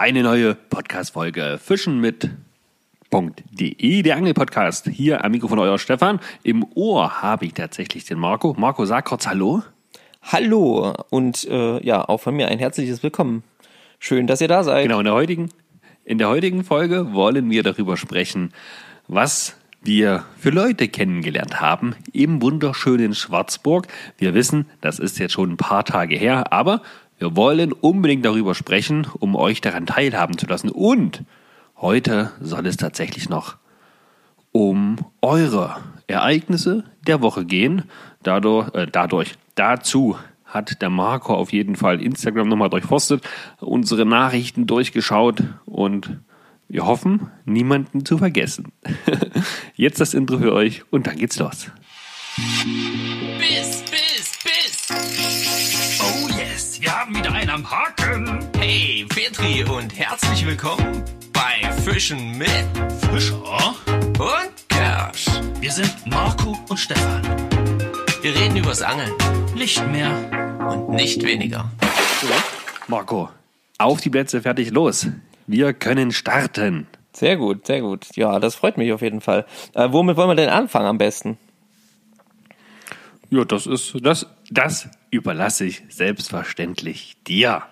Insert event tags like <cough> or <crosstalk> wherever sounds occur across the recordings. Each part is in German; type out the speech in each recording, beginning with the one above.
Eine neue Podcast-Folge Fischen mit .de, der Angelpodcast. Hier am Mikrofon euer Stefan. Im Ohr habe ich tatsächlich den Marco. Marco, sag kurz Hallo. Hallo und äh, ja, auch von mir ein herzliches Willkommen. Schön, dass ihr da seid. Genau, in der heutigen, in der heutigen Folge wollen wir darüber sprechen, was wir für Leute kennengelernt haben im wunderschönen Schwarzburg. Wir wissen, das ist jetzt schon ein paar Tage her, aber wir wollen unbedingt darüber sprechen, um euch daran teilhaben zu lassen. Und heute soll es tatsächlich noch um eure Ereignisse der Woche gehen. Dadurch, äh, dadurch, dazu hat der Marco auf jeden Fall Instagram nochmal durchforstet, unsere Nachrichten durchgeschaut und wir hoffen, niemanden zu vergessen. <laughs> Jetzt das Intro für euch und dann geht's los. Biss, Biss, am Haken. Hey, Petri und herzlich willkommen bei Fischen mit Fischer und Kersch. Wir sind Marco und Stefan. Wir reden übers Angeln Nicht mehr. und nicht weniger. Marco, auf die Plätze, fertig, los. Wir können starten. Sehr gut, sehr gut. Ja, das freut mich auf jeden Fall. Äh, womit wollen wir denn anfangen am besten? Ja, das ist, das, das überlasse ich selbstverständlich dir.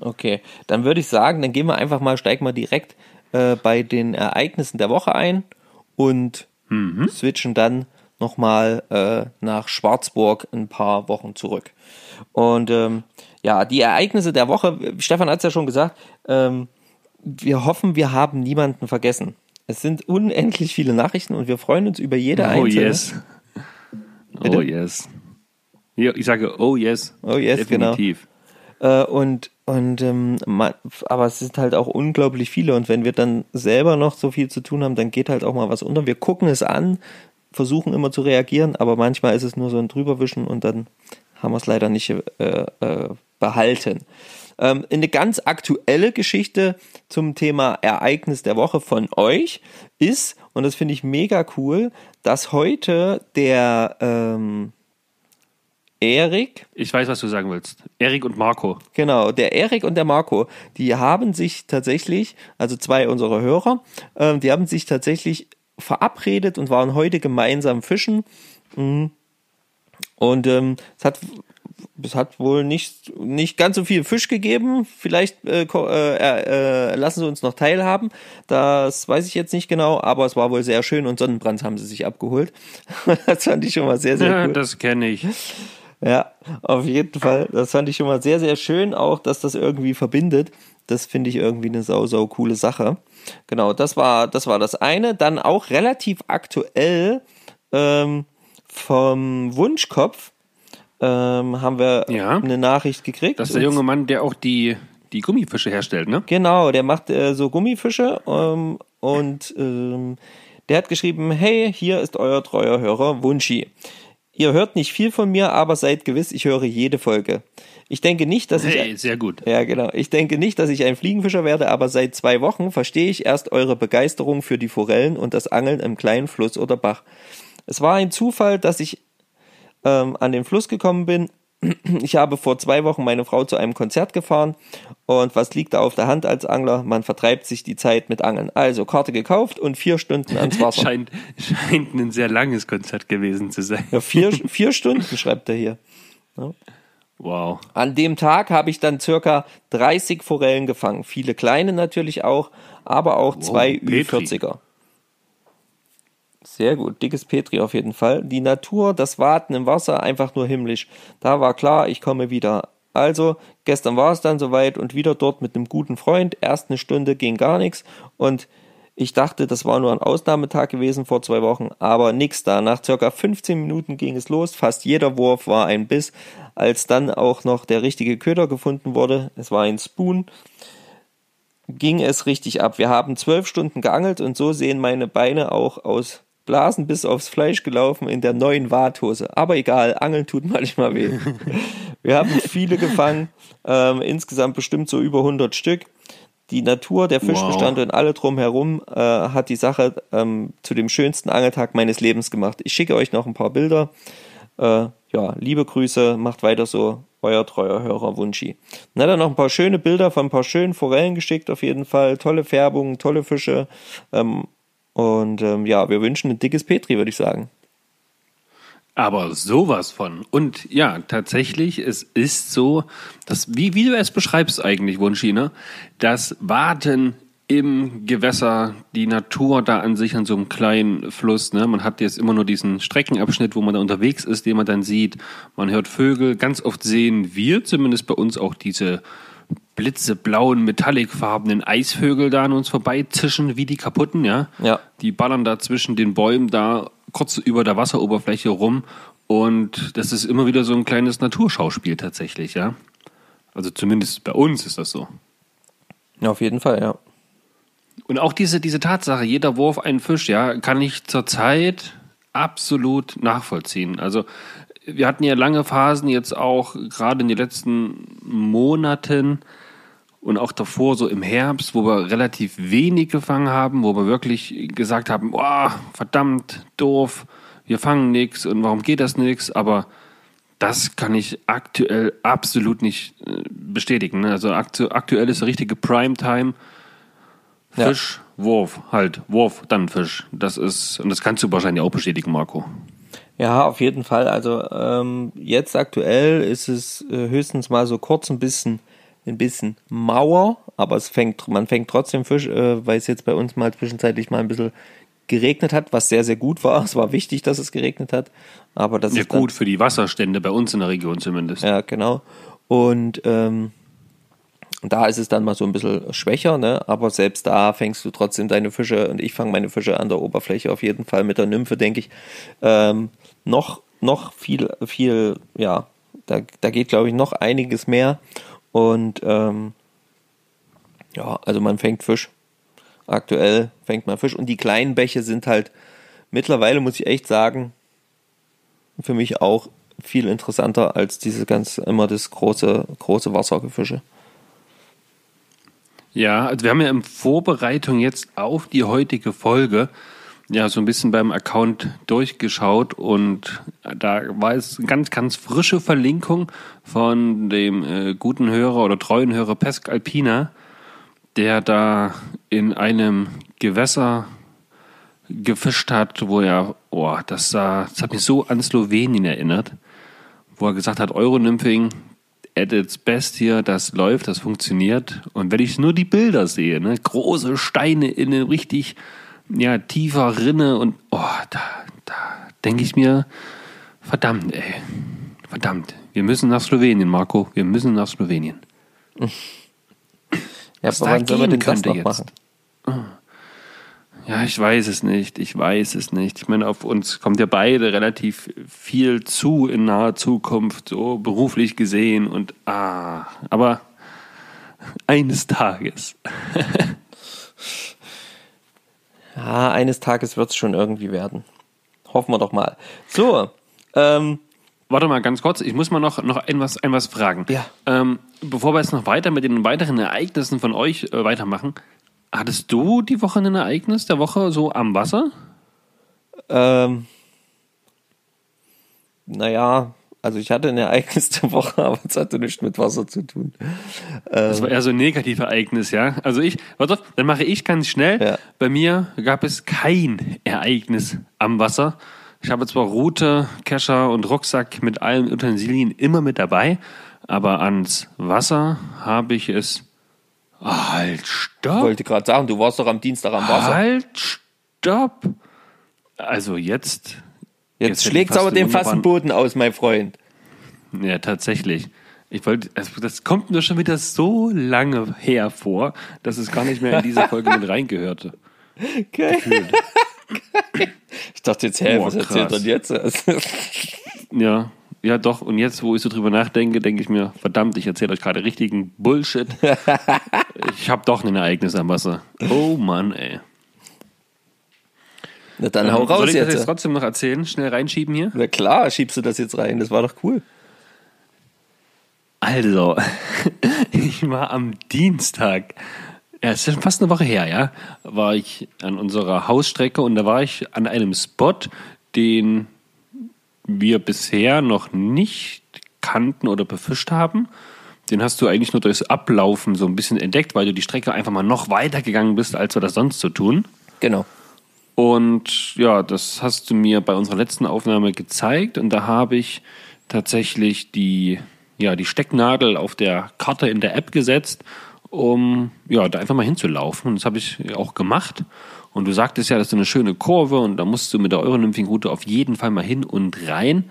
Okay, dann würde ich sagen, dann gehen wir einfach mal, steigen wir direkt äh, bei den Ereignissen der Woche ein und switchen dann nochmal äh, nach Schwarzburg ein paar Wochen zurück. Und ähm, ja, die Ereignisse der Woche, Stefan hat es ja schon gesagt, ähm, wir hoffen, wir haben niemanden vergessen. Es sind unendlich viele Nachrichten und wir freuen uns über jede Oh einzelne. yes. Bitte? Oh yes. Ich sage oh yes. Oh yes, genau. Definitiv. Äh, und und ähm, ma- aber es sind halt auch unglaublich viele und wenn wir dann selber noch so viel zu tun haben, dann geht halt auch mal was unter. Wir gucken es an, versuchen immer zu reagieren, aber manchmal ist es nur so ein drüberwischen und dann haben wir es leider nicht äh, äh, behalten. Ähm, eine ganz aktuelle Geschichte zum Thema Ereignis der Woche von euch ist, und das finde ich mega cool, dass heute der ähm, Erik Ich weiß, was du sagen willst. Erik und Marco. Genau, der Erik und der Marco, die haben sich tatsächlich, also zwei unserer Hörer, ähm, die haben sich tatsächlich verabredet und waren heute gemeinsam fischen. Mhm. Und ähm, es hat es hat wohl nicht, nicht ganz so viel Fisch gegeben. Vielleicht äh, äh, äh, lassen sie uns noch teilhaben. Das weiß ich jetzt nicht genau, aber es war wohl sehr schön und Sonnenbrand haben sie sich abgeholt. <laughs> das fand ich schon mal sehr, sehr Ja, cool. das kenne ich. Ja, auf jeden Fall. Das fand ich schon mal sehr, sehr schön, auch dass das irgendwie verbindet. Das finde ich irgendwie eine sau, sau coole Sache. Genau, das war, das war das eine. Dann auch relativ aktuell ähm, vom Wunschkopf ähm, haben wir Ja. eine Nachricht gekriegt. Das ist der junge Mann, der auch die, die Gummifische herstellt, ne? Genau, der macht äh, so Gummifische ähm, und ähm, der hat geschrieben, hey, hier ist euer treuer Hörer Wunschi. Ihr hört nicht viel von mir, aber seid gewiss, ich höre jede Folge. Ich denke nicht, dass ich Hey, sehr gut. ja, genau. Ich denke nicht, dass ich ein Fliegenfischer werde, aber seit zwei Wochen verstehe ich erst eure Begeisterung für die Forellen und das Angeln im kleinen Fluss oder Bach. Es war ein Zufall, dass ich ähm, an den Fluss gekommen bin. Ich habe vor zwei Wochen meine Frau zu einem Konzert gefahren und was liegt da auf der Hand als Angler? Man vertreibt sich die Zeit mit Angeln. Also Karte gekauft und vier Stunden ans <laughs> Wasser. Scheint, scheint ein sehr langes Konzert gewesen zu sein. Ja, vier, <laughs> vier Stunden schreibt er hier. Wow. An dem Tag habe ich dann circa 30 Forellen gefangen. Viele kleine natürlich auch, aber auch zwei Petri. Ü40er. Sehr gut, dickes Petri auf jeden Fall. Die Natur, das Warten im Wasser, einfach nur himmlisch. Da war klar, ich komme wieder. Also, gestern war es dann soweit und wieder dort mit einem guten Freund. Erst eine Stunde ging gar nichts und ich dachte, das war nur ein Ausnahmetag gewesen vor zwei Wochen, aber nix da. Nach circa 15 Minuten ging es los. Fast jeder Wurf war ein Biss. Als dann auch noch der richtige Köder gefunden wurde, es war ein Spoon, ging es richtig ab. Wir haben zwölf Stunden geangelt und so sehen meine Beine auch aus Blasen bis aufs Fleisch gelaufen in der neuen Warthose. Aber egal, Angeln tut manchmal weh. <laughs> Wir haben viele gefangen, ähm, insgesamt bestimmt so über 100 Stück. Die Natur, der Fischbestand Wow. und alle drumherum äh, hat die Sache ähm, zu dem schönsten Angeltag meines Lebens gemacht. Ich schicke euch noch ein paar Bilder. Äh, ja, liebe Grüße, macht weiter so, euer treuer Hörer Wunschi. Dann hat er noch ein paar schöne Bilder von ein paar schönen Forellen geschickt, auf jeden Fall. Tolle Färbungen, tolle Fische. Ähm, und ähm, ja, wir wünschen ein dickes Petri, würde ich sagen. Aber sowas von. Und ja, tatsächlich, es ist so, dass, wie, wie du es beschreibst eigentlich, Wunsch, ne? Das Warten im Gewässer, die Natur da an sich an so einem kleinen Fluss, ne? Man hat jetzt immer nur diesen Streckenabschnitt, wo man da unterwegs ist, den man dann sieht. Man hört Vögel. Ganz oft sehen wir zumindest bei uns auch diese blitzeblauen, metallicfarbenen Eisvögel da an uns vorbeizischen, wie die kaputten, ja? Ja. Die ballern da zwischen den Bäumen da kurz über der Wasseroberfläche rum und das ist immer wieder so ein kleines Naturschauspiel tatsächlich, ja? Also zumindest bei uns ist das so. Ja, auf jeden Fall, ja. Und auch diese, diese Tatsache, jeder Wurf einen Fisch, ja, kann ich zurzeit absolut nachvollziehen. Also wir hatten ja lange Phasen jetzt auch gerade in den letzten Monaten und auch davor so im Herbst, wo wir relativ wenig gefangen haben, wo wir wirklich gesagt haben, boah, verdammt doof, wir fangen nichts und warum geht das nichts, aber das kann ich aktuell absolut nicht äh, bestätigen. ne? Also aktu aktuell ist der richtige Primetime. Ja. Fisch, Wurf, halt, Wurf, dann Fisch. Das ist, und das kannst du wahrscheinlich auch bestätigen, Marco. Ja, auf jeden Fall. Also ähm, jetzt aktuell ist es äh, höchstens mal so kurz ein bisschen, ein bisschen Mauer, aber es fängt, man fängt trotzdem Fisch, äh, weil es jetzt bei uns mal zwischenzeitlich mal ein bisschen geregnet hat, was sehr, sehr gut war. <laughs> Es war wichtig, dass es geregnet hat. Aber das Ja, ist dann- gut, für die Wasserstände bei uns in der Region zumindest. Ja, genau. Und ähm, da ist es dann mal so ein bisschen schwächer, ne? aber selbst da fängst du trotzdem deine Fische und ich fange meine Fische an der Oberfläche auf jeden Fall mit der Nymphe, denke ich. Ähm, noch, noch viel, viel, ja, da, da geht, glaube ich, noch einiges mehr. Und ähm, ja, also man fängt Fisch. Aktuell fängt man Fisch. Und die kleinen Bäche sind halt mittlerweile, muss ich echt sagen, für mich auch viel interessanter als diese ganz immer das große, große Wassergefische. Ja, also wir haben ja in Vorbereitung jetzt auf die heutige Folge ja so ein bisschen beim Account durchgeschaut und da war es eine ganz, ganz frische Verlinkung von dem äh, guten Hörer oder treuen Hörer Pesk Alpina, der da in einem Gewässer gefischt hat, wo er, oh, das sah, das hat mich so an Slowenien erinnert, wo er gesagt hat, Euronymphing at its best hier, das läuft, das funktioniert. Und wenn ich nur die Bilder sehe, ne, große Steine in eine richtig ja, tiefer Rinne und oh, da, da denke ich mir, verdammt, ey, verdammt, wir müssen nach Slowenien, Marco, wir müssen nach Slowenien. <laughs> Ja, Was aber da wann gehen könnte jetzt. machen? Ja, ich weiß es nicht. Ich weiß es nicht. Ich meine, auf uns kommt ja beide relativ viel zu in naher Zukunft, so beruflich gesehen und ah, aber <laughs> eines Tages. <laughs> Ja, eines Tages wird es schon irgendwie werden. Hoffen wir doch mal. So, ähm, Warte mal ganz kurz, ich muss mal noch, noch ein, was, ein was fragen. Ja. Ähm, bevor wir jetzt noch weiter mit den weiteren Ereignissen von euch äh, weitermachen, hattest du die Woche ein Ereignis der Woche so am Wasser? ähm, naja, also ich hatte ein Ereignis der Woche, <laughs> aber es hatte nichts mit Wasser zu tun. Das war eher so ein Negativereignis, ja. Also ich, warte, auf, dann mache ich ganz schnell. Ja. Bei mir gab es kein Ereignis am Wasser. Ich habe zwar Route, Kescher und Rucksack mit allen Utensilien immer mit dabei, aber ans Wasser habe ich es. Halt, Ich stopp! wollte gerade sagen, du warst doch am Dienstag am Wasser. Halt, stopp! Also jetzt. Jetzt, schlägt's fast aber den fassen Boden aus, mein Freund. Ja, tatsächlich. Ich wollte, also das kommt mir schon wieder so lange her vor, dass es gar nicht mehr in diese <laughs> Folge mit reingehörte. Okay. <laughs> Ich dachte jetzt, hä, Boah, was erzählt krass. er jetzt? <laughs> Ja, ja doch. Und jetzt, wo ich so drüber nachdenke, denke ich mir, verdammt, ich erzähle euch gerade richtigen Bullshit. ich habe doch ein Ereignis am Wasser. Oh Mann, ey. Na dann hau Ähm, Soll raus ich das jetzt jetzt. trotzdem noch erzählen? Schnell reinschieben hier? Na klar, schiebst du das jetzt rein, das war doch cool. Also, <laughs> ich war am Dienstag, ja, es ist schon fast eine Woche her, ja, war ich an unserer Hausstrecke und da war ich an einem Spot, den wir bisher noch nicht kannten oder befischt haben. Den hast du eigentlich nur durchs Ablaufen so ein bisschen entdeckt, weil du die Strecke einfach mal noch weiter gegangen bist, als wir das sonst so tun. Genau. Und ja, das hast du mir bei unserer letzten Aufnahme gezeigt und da habe ich tatsächlich die, ja, die Stecknadel auf der Karte in der App gesetzt, um ja, da einfach mal hinzulaufen. Und das habe ich auch gemacht. Und du sagtest ja, das ist eine schöne Kurve und da musst du mit der Euronymphing-Route auf jeden Fall mal hin und rein.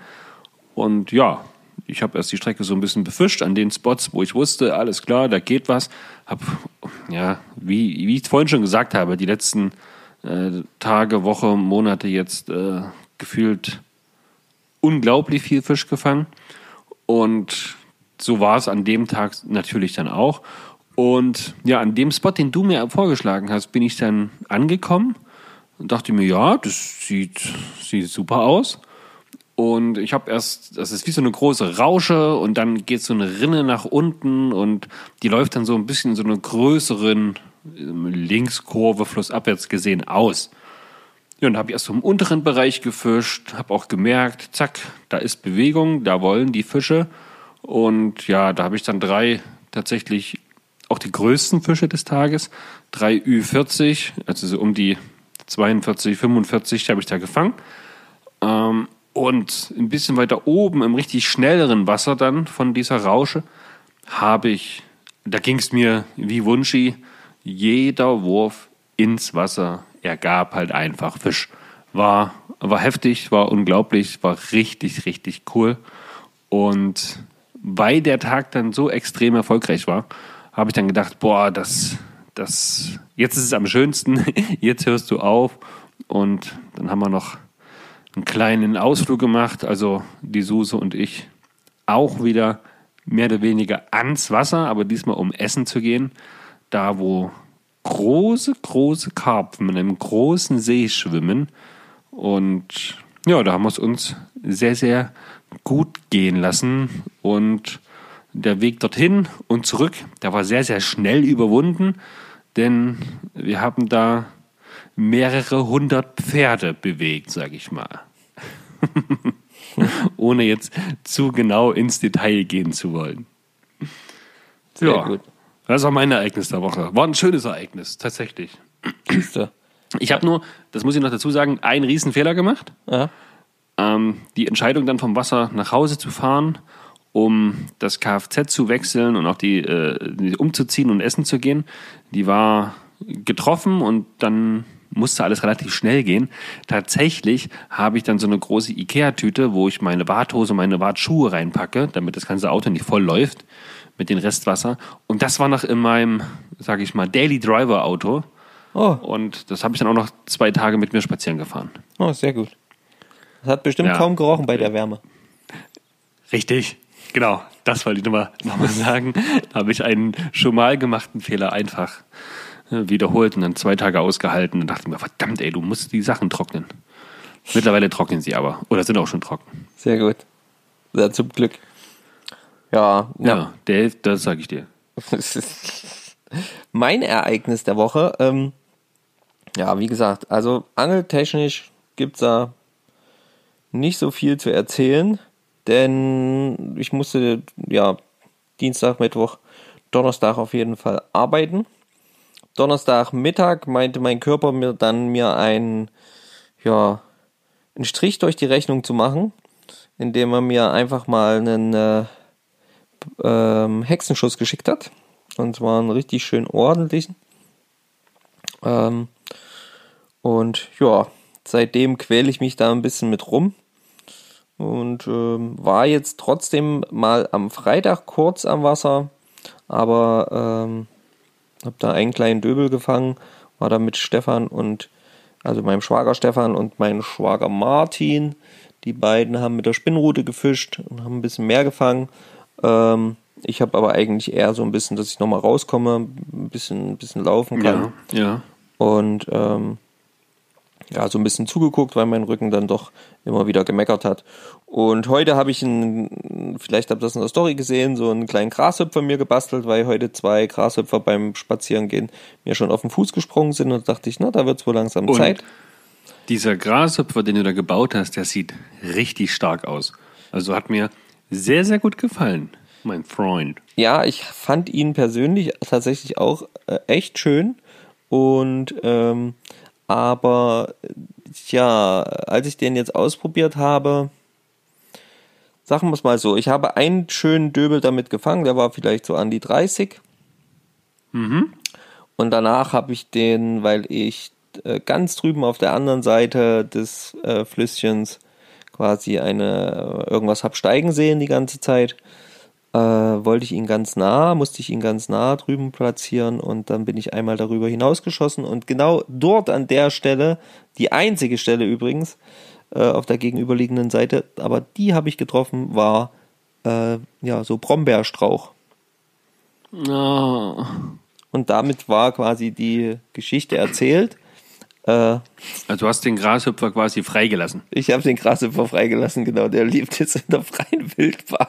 Und ja, ich habe erst die Strecke so ein bisschen befischt an den Spots, wo ich wusste, alles klar, da geht was. Hab, ja, wie, wie ich vorhin schon gesagt habe, die letzten äh, Tage, Woche, Monate jetzt äh, gefühlt unglaublich viel Fisch gefangen. Und so war es an dem Tag natürlich dann auch. Und ja, an dem Spot, den du mir vorgeschlagen hast, bin ich dann angekommen und dachte mir, ja, das sieht, sieht super aus. Und ich habe erst, das ist wie so eine große Rausche und dann geht so eine Rinne nach unten und die läuft dann so ein bisschen in so einer größeren Linkskurve flussabwärts gesehen aus. Ja, und habe ich erst so im unteren Bereich gefischt, habe auch gemerkt, zack, da ist Bewegung, da wollen die Fische. Und ja, da habe ich dann drei tatsächlich auch die größten Fische des Tages, drei Ü40, also so um die 42, 45 habe ich da gefangen. Ähm, und ein bisschen weiter oben im richtig schnelleren Wasser dann von dieser Rausche habe ich, da ging es mir wie Wunschi, jeder Wurf ins Wasser ergab halt einfach Fisch. War, war heftig, war unglaublich, war richtig, richtig cool. Und weil der Tag dann so extrem erfolgreich war, habe ich dann gedacht, boah, das, das, jetzt ist es am schönsten, <laughs> jetzt hörst du auf. Und dann haben wir noch einen kleinen Ausflug gemacht, also die Suse und ich auch wieder mehr oder weniger ans Wasser, aber diesmal um essen zu gehen, da wo große, große Karpfen in einem großen See schwimmen. Und ja, da haben wir es uns sehr, sehr gut gehen lassen. Und der Weg dorthin und zurück, der war sehr, sehr schnell überwunden, denn wir haben da mehrere hundert Pferde bewegt, sag ich mal. <laughs> Ohne jetzt zu genau ins Detail gehen zu wollen. Sehr ja, gut. Das war mein Ereignis der Woche. War ein schönes Ereignis, tatsächlich. Ich habe nur, das muss ich noch dazu sagen, einen Riesenfehler gemacht. Ja. Ähm, die Entscheidung dann vom Wasser nach Hause zu fahren, um das Kfz zu wechseln und auch die, äh, umzuziehen und essen zu gehen, die war getroffen und dann musste alles relativ schnell gehen. Tatsächlich habe ich dann so eine große Ikea-Tüte, wo ich meine Warthose, meine Wartschuhe reinpacke, damit das ganze Auto nicht voll läuft mit dem Restwasser. Und das war noch in meinem, sage ich mal, Daily Driver Auto. Oh, Und das habe ich dann auch noch zwei Tage mit mir spazieren gefahren. oh, sehr gut. Das hat bestimmt Ja. kaum gerochen bei der Wärme. Richtig, genau. Das wollte ich nochmal noch mal sagen. Da habe ich einen schon mal gemachten Fehler einfach äh, wiederholt und dann zwei Tage ausgehalten und dachte mir, verdammt, ey, du musst die Sachen trocknen. Mittlerweile trocknen sie aber. Oder sind auch schon trocken. Sehr gut. Ja, zum Glück. Ja, Ja, der, das sage ich dir. <laughs> mein Ereignis der Woche, ähm, ja, wie gesagt, also angeltechnisch gibt's da nicht so viel zu erzählen, denn ich musste ja Dienstag, Mittwoch, Donnerstag auf jeden Fall arbeiten. Donnerstag Mittag meinte mein Körper mir dann mir einen ja einen Strich durch die Rechnung zu machen, indem er mir einfach mal einen äh, ähm, Hexenschuss geschickt hat. Und zwar einen richtig schön ordentlichen. Ähm, und ja, seitdem quäle ich mich da ein bisschen mit rum. Und ähm, war jetzt trotzdem mal am Freitag kurz am Wasser, aber ähm, habe da einen kleinen Döbel gefangen, war da mit Stefan und also meinem Schwager Stefan und meinem Schwager Martin. Die beiden haben mit der Spinnrute gefischt und haben ein bisschen mehr gefangen. Ähm, ich habe aber eigentlich eher so ein bisschen, dass ich nochmal rauskomme, ein bisschen, ein bisschen laufen kann Ja, ja. und ähm, ja, so ein bisschen zugeguckt, weil mein Rücken dann doch immer wieder gemeckert hat. Und heute habe ich einen, vielleicht habt ihr das in der Story gesehen, so einen kleinen Grashüpfer mir gebastelt, weil heute zwei Grashüpfer beim Spazierengehen mir schon auf den Fuß gesprungen sind und dachte ich, na, da wird's wohl langsam Und? Zeit. Dieser Grashüpfer, den du da gebaut hast, der sieht richtig stark aus. Also hat mir sehr, sehr gut gefallen, mein Freund. Ja, ich fand ihn persönlich tatsächlich auch äh, echt schön. Und ähm, aber ja, als ich den jetzt ausprobiert habe, sagen wir es mal so, ich habe einen schönen Döbel damit gefangen, der war vielleicht so an die 30. Und danach habe ich den, weil ich äh, ganz drüben auf der anderen Seite des äh, Flüsschens quasi eine äh, irgendwas hab steigen sehen die ganze Zeit, äh, wollte ich ihn ganz nah, musste ich ihn ganz nah drüben platzieren und dann bin ich einmal darüber hinausgeschossen und genau dort an der Stelle, die einzige Stelle übrigens, äh, auf der gegenüberliegenden Seite, aber die habe ich getroffen, war äh, ja so Brombeerstrauch. Oh. Und damit war quasi die Geschichte erzählt. Äh, Also du hast den Grashüpfer quasi freigelassen. ich habe den Grashüpfer freigelassen, genau, der lebt jetzt in der freien Wildbahn.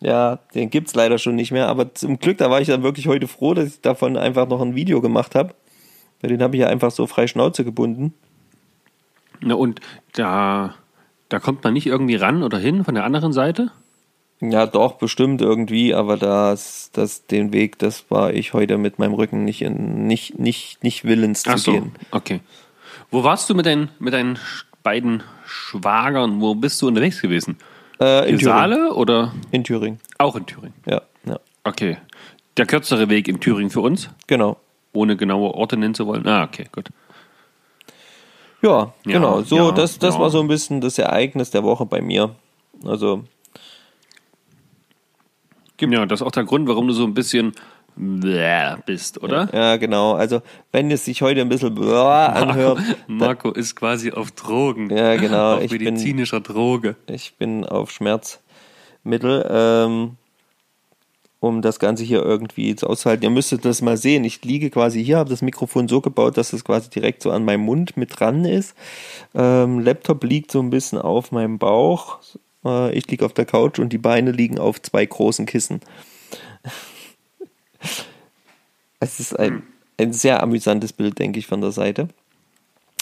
ja, den gibt's leider schon nicht mehr, aber zum Glück, da war ich dann wirklich heute froh, dass ich davon einfach noch ein Video gemacht habe. Weil den habe ich ja einfach so frei Schnauze gebunden. Na und da, da kommt man nicht irgendwie ran oder hin von der anderen Seite? Ja, doch, bestimmt irgendwie, aber das, das, den Weg, das war ich heute mit meinem Rücken nicht in, nicht, nicht, nicht willens zu Ach so, gehen. okay. Wo warst du mit deinen, mit deinen beiden Schwagern? Wo bist du unterwegs gewesen? Äh, in In Thüringen. Saale oder In Thüringen, auch in Thüringen? ja, ja, Okay. Der kürzere Weg in Thüringen für uns, genau. ohne genaue Orte nennen zu wollen. Ah, okay, gut. Ja, Ja, genau. So, ja, das, das ja. war so ein bisschen das Ereignis der Woche bei mir. Also, Ja, das ist auch der Grund, warum du so ein bisschen bist, oder? ja, genau. Also, wenn es sich heute ein bisschen anhört, Marco ist quasi auf Drogen. Ja, genau. Auf Ich bin- medizinischer Droge. ich bin auf Schmerzmittel, ähm, um das Ganze hier irgendwie jetzt auszuhalten. Ihr müsstet das mal sehen. Ich liege quasi hier, habe das Mikrofon so gebaut, dass es quasi direkt so an meinem Mund mit dran ist. Ähm, Laptop liegt so ein bisschen auf meinem Bauch. Äh, ich liege auf der Couch und die Beine liegen auf zwei großen Kissen. es ist ein, ein sehr amüsantes Bild, denke ich, von der Seite.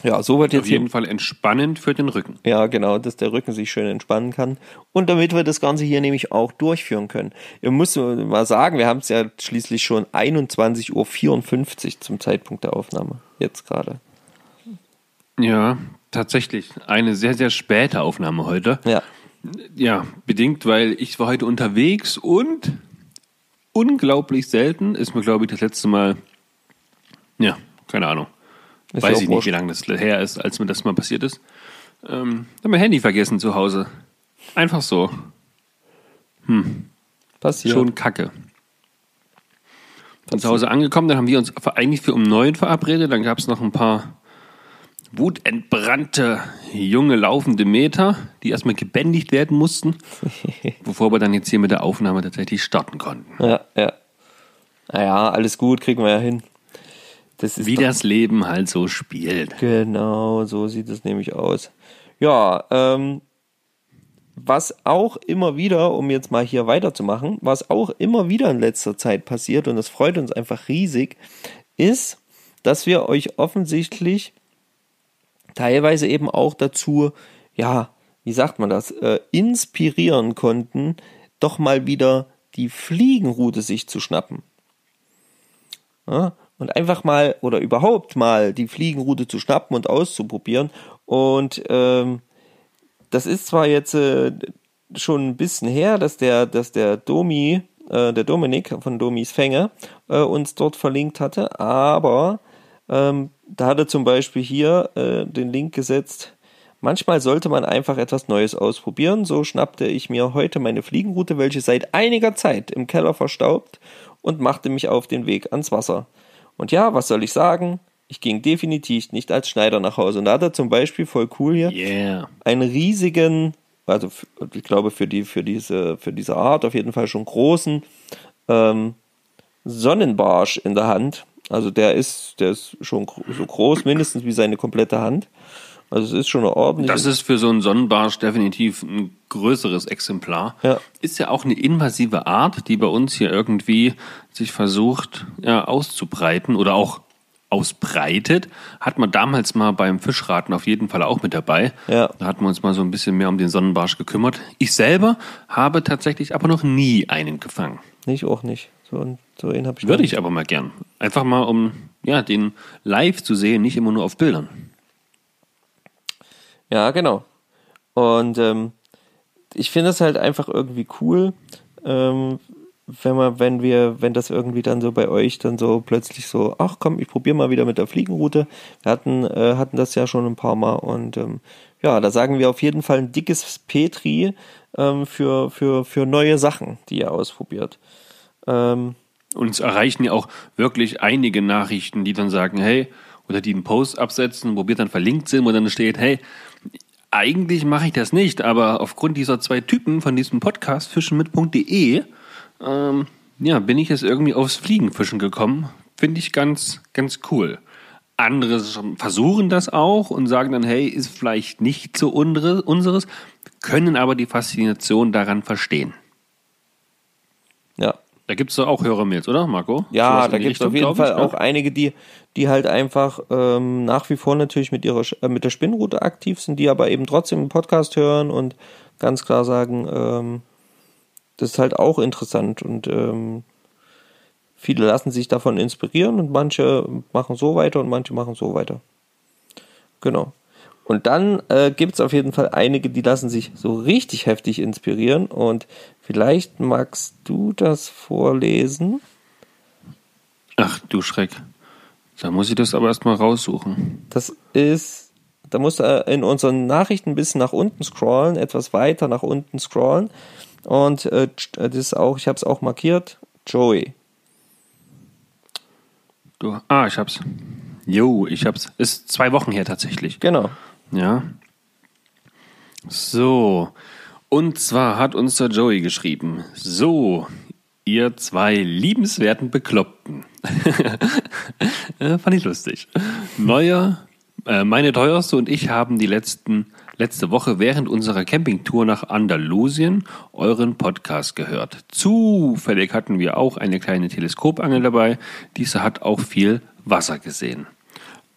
Ja, so wird Auf jetzt hier jeden Fall entspannend für den Rücken. ja, genau, dass der Rücken sich schön entspannen kann. Und damit wir das Ganze hier nämlich auch durchführen können. Ihr müsst mal sagen, wir haben es ja schließlich schon 21.54 Uhr zum Zeitpunkt der Aufnahme. Jetzt gerade. Ja, tatsächlich. Eine sehr, sehr späte Aufnahme heute. Ja. Ja, bedingt, weil ich war heute unterwegs und unglaublich selten ist mir, glaube ich, das letzte Mal, ja, keine Ahnung. Ist Weiß ja ich nicht, wie lange das her ist, als mir das mal passiert ist. Ähm, hab mein Handy vergessen zu Hause. Einfach so. Passiert. Schon kacke. Dann zu Hause angekommen, dann haben wir uns eigentlich für um neun verabredet. Dann gab es noch ein paar wutentbrannte junge laufende Meter, die erstmal gebändigt werden mussten, <laughs> bevor wir dann jetzt hier mit der Aufnahme tatsächlich starten konnten. Ja, ja. Naja, alles gut, kriegen wir ja hin. Das Wie das Leben halt so spielt. Genau, so sieht es nämlich aus. Ja, ähm, was auch immer wieder, um jetzt mal hier weiterzumachen, was auch immer wieder in letzter Zeit passiert, und das freut uns einfach riesig, ist, dass wir euch offensichtlich teilweise eben auch dazu, ja, wie sagt man das, äh, inspirieren konnten, doch mal wieder die Fliegenroute sich zu schnappen. Ja, und einfach mal oder überhaupt mal die Fliegenroute zu schnappen und auszuprobieren. Und ähm, das ist zwar jetzt äh, schon ein bisschen her, dass der, dass der Domi, äh, der Dominik von Domis Fänge äh, uns dort verlinkt hatte, aber ähm, da hat er zum Beispiel hier äh, den Link gesetzt. Manchmal sollte man einfach etwas Neues ausprobieren. So schnappte ich mir heute meine Fliegenroute, welche seit einiger Zeit im Keller verstaubt, und machte mich auf den Weg ans Wasser. Und ja, was soll ich sagen? Ich ging definitiv nicht als Schneider nach Hause. Und da hat er zum Beispiel voll cool hier Yeah. einen riesigen, also ich glaube für die für diese für diese Art auf jeden Fall schon großen ähm, Sonnenbarsch in der Hand. Also der ist der ist schon so groß, mindestens wie seine komplette Hand. Also es ist schon eine ordentliche. Das ist für so einen Sonnenbarsch definitiv ein größeres Exemplar. Ja. Ist ja auch eine invasive Art, die bei uns hier irgendwie sich versucht ja, auszubreiten oder auch ausbreitet. Hat man damals mal beim Fischraten auf jeden Fall auch mit dabei. Ja. Da hatten wir uns mal so ein bisschen mehr um den Sonnenbarsch gekümmert. Ich selber habe tatsächlich aber noch nie einen gefangen. Nicht, auch nicht. So, so einen habe ich Würde ich aber mal gern. Einfach mal, um ja, den live zu sehen, nicht immer nur auf Bildern. Ja, genau. Und ähm, ich finde es halt einfach irgendwie cool, ähm, wenn man, wenn wir, wenn das irgendwie dann so bei euch dann so plötzlich so, ach komm, ich probiere mal wieder mit der Fliegenroute. Wir hatten, äh, hatten das ja schon ein paar Mal und ähm, ja, da sagen wir auf jeden Fall ein dickes Petri ähm, für, für, für neue Sachen, die ihr ausprobiert. Ähm, Uns erreichen ja auch wirklich einige Nachrichten, die dann sagen, hey, oder die einen Post absetzen, wo wir dann verlinkt sind, wo dann steht, hey, eigentlich mache ich das nicht, aber aufgrund dieser zwei Typen von diesem Podcast fischenmit.de ähm, ja, bin ich jetzt irgendwie aufs Fliegenfischen gekommen. Finde ich ganz, ganz cool. Andere versuchen das auch und sagen dann, hey, ist vielleicht nicht so unseres, können aber die Faszination daran verstehen. ja, Da gibt es doch auch Hörermails, oder, Marco? Ja, da gibt es auf jeden glaub ich, Fall auch ne? einige, die, die halt einfach ähm, nach wie vor natürlich mit ihrer äh, mit der Spinnroute aktiv sind, die aber eben trotzdem einen Podcast hören und ganz klar sagen, ähm, das ist halt auch interessant und ähm, viele lassen sich davon inspirieren und manche machen so weiter und manche machen so weiter. Genau. Und dann äh, gibt es auf jeden Fall einige, die lassen sich so richtig heftig inspirieren und vielleicht magst du das vorlesen. Ach du Schreck. Da muss ich das aber erstmal raussuchen. Das ist, da musst du äh, in unseren Nachrichten ein bisschen nach unten scrollen, etwas weiter nach unten scrollen. Und äh, das ist auch, ich habe es auch markiert, Joey. Du, ah, ich hab's. Jo, ich hab's. Ist zwei Wochen her tatsächlich. Genau. Ja. So. Und zwar hat uns der Joey geschrieben. So, ihr zwei liebenswerten Bekloppten. <laughs> Äh, Fand ich lustig. Neuer, äh, meine teuerste und ich haben die letzten, letzte Woche während unserer Campingtour nach Andalusien euren Podcast gehört. Zufällig hatten wir auch eine kleine Teleskopangel dabei. Diese hat auch viel Wasser gesehen.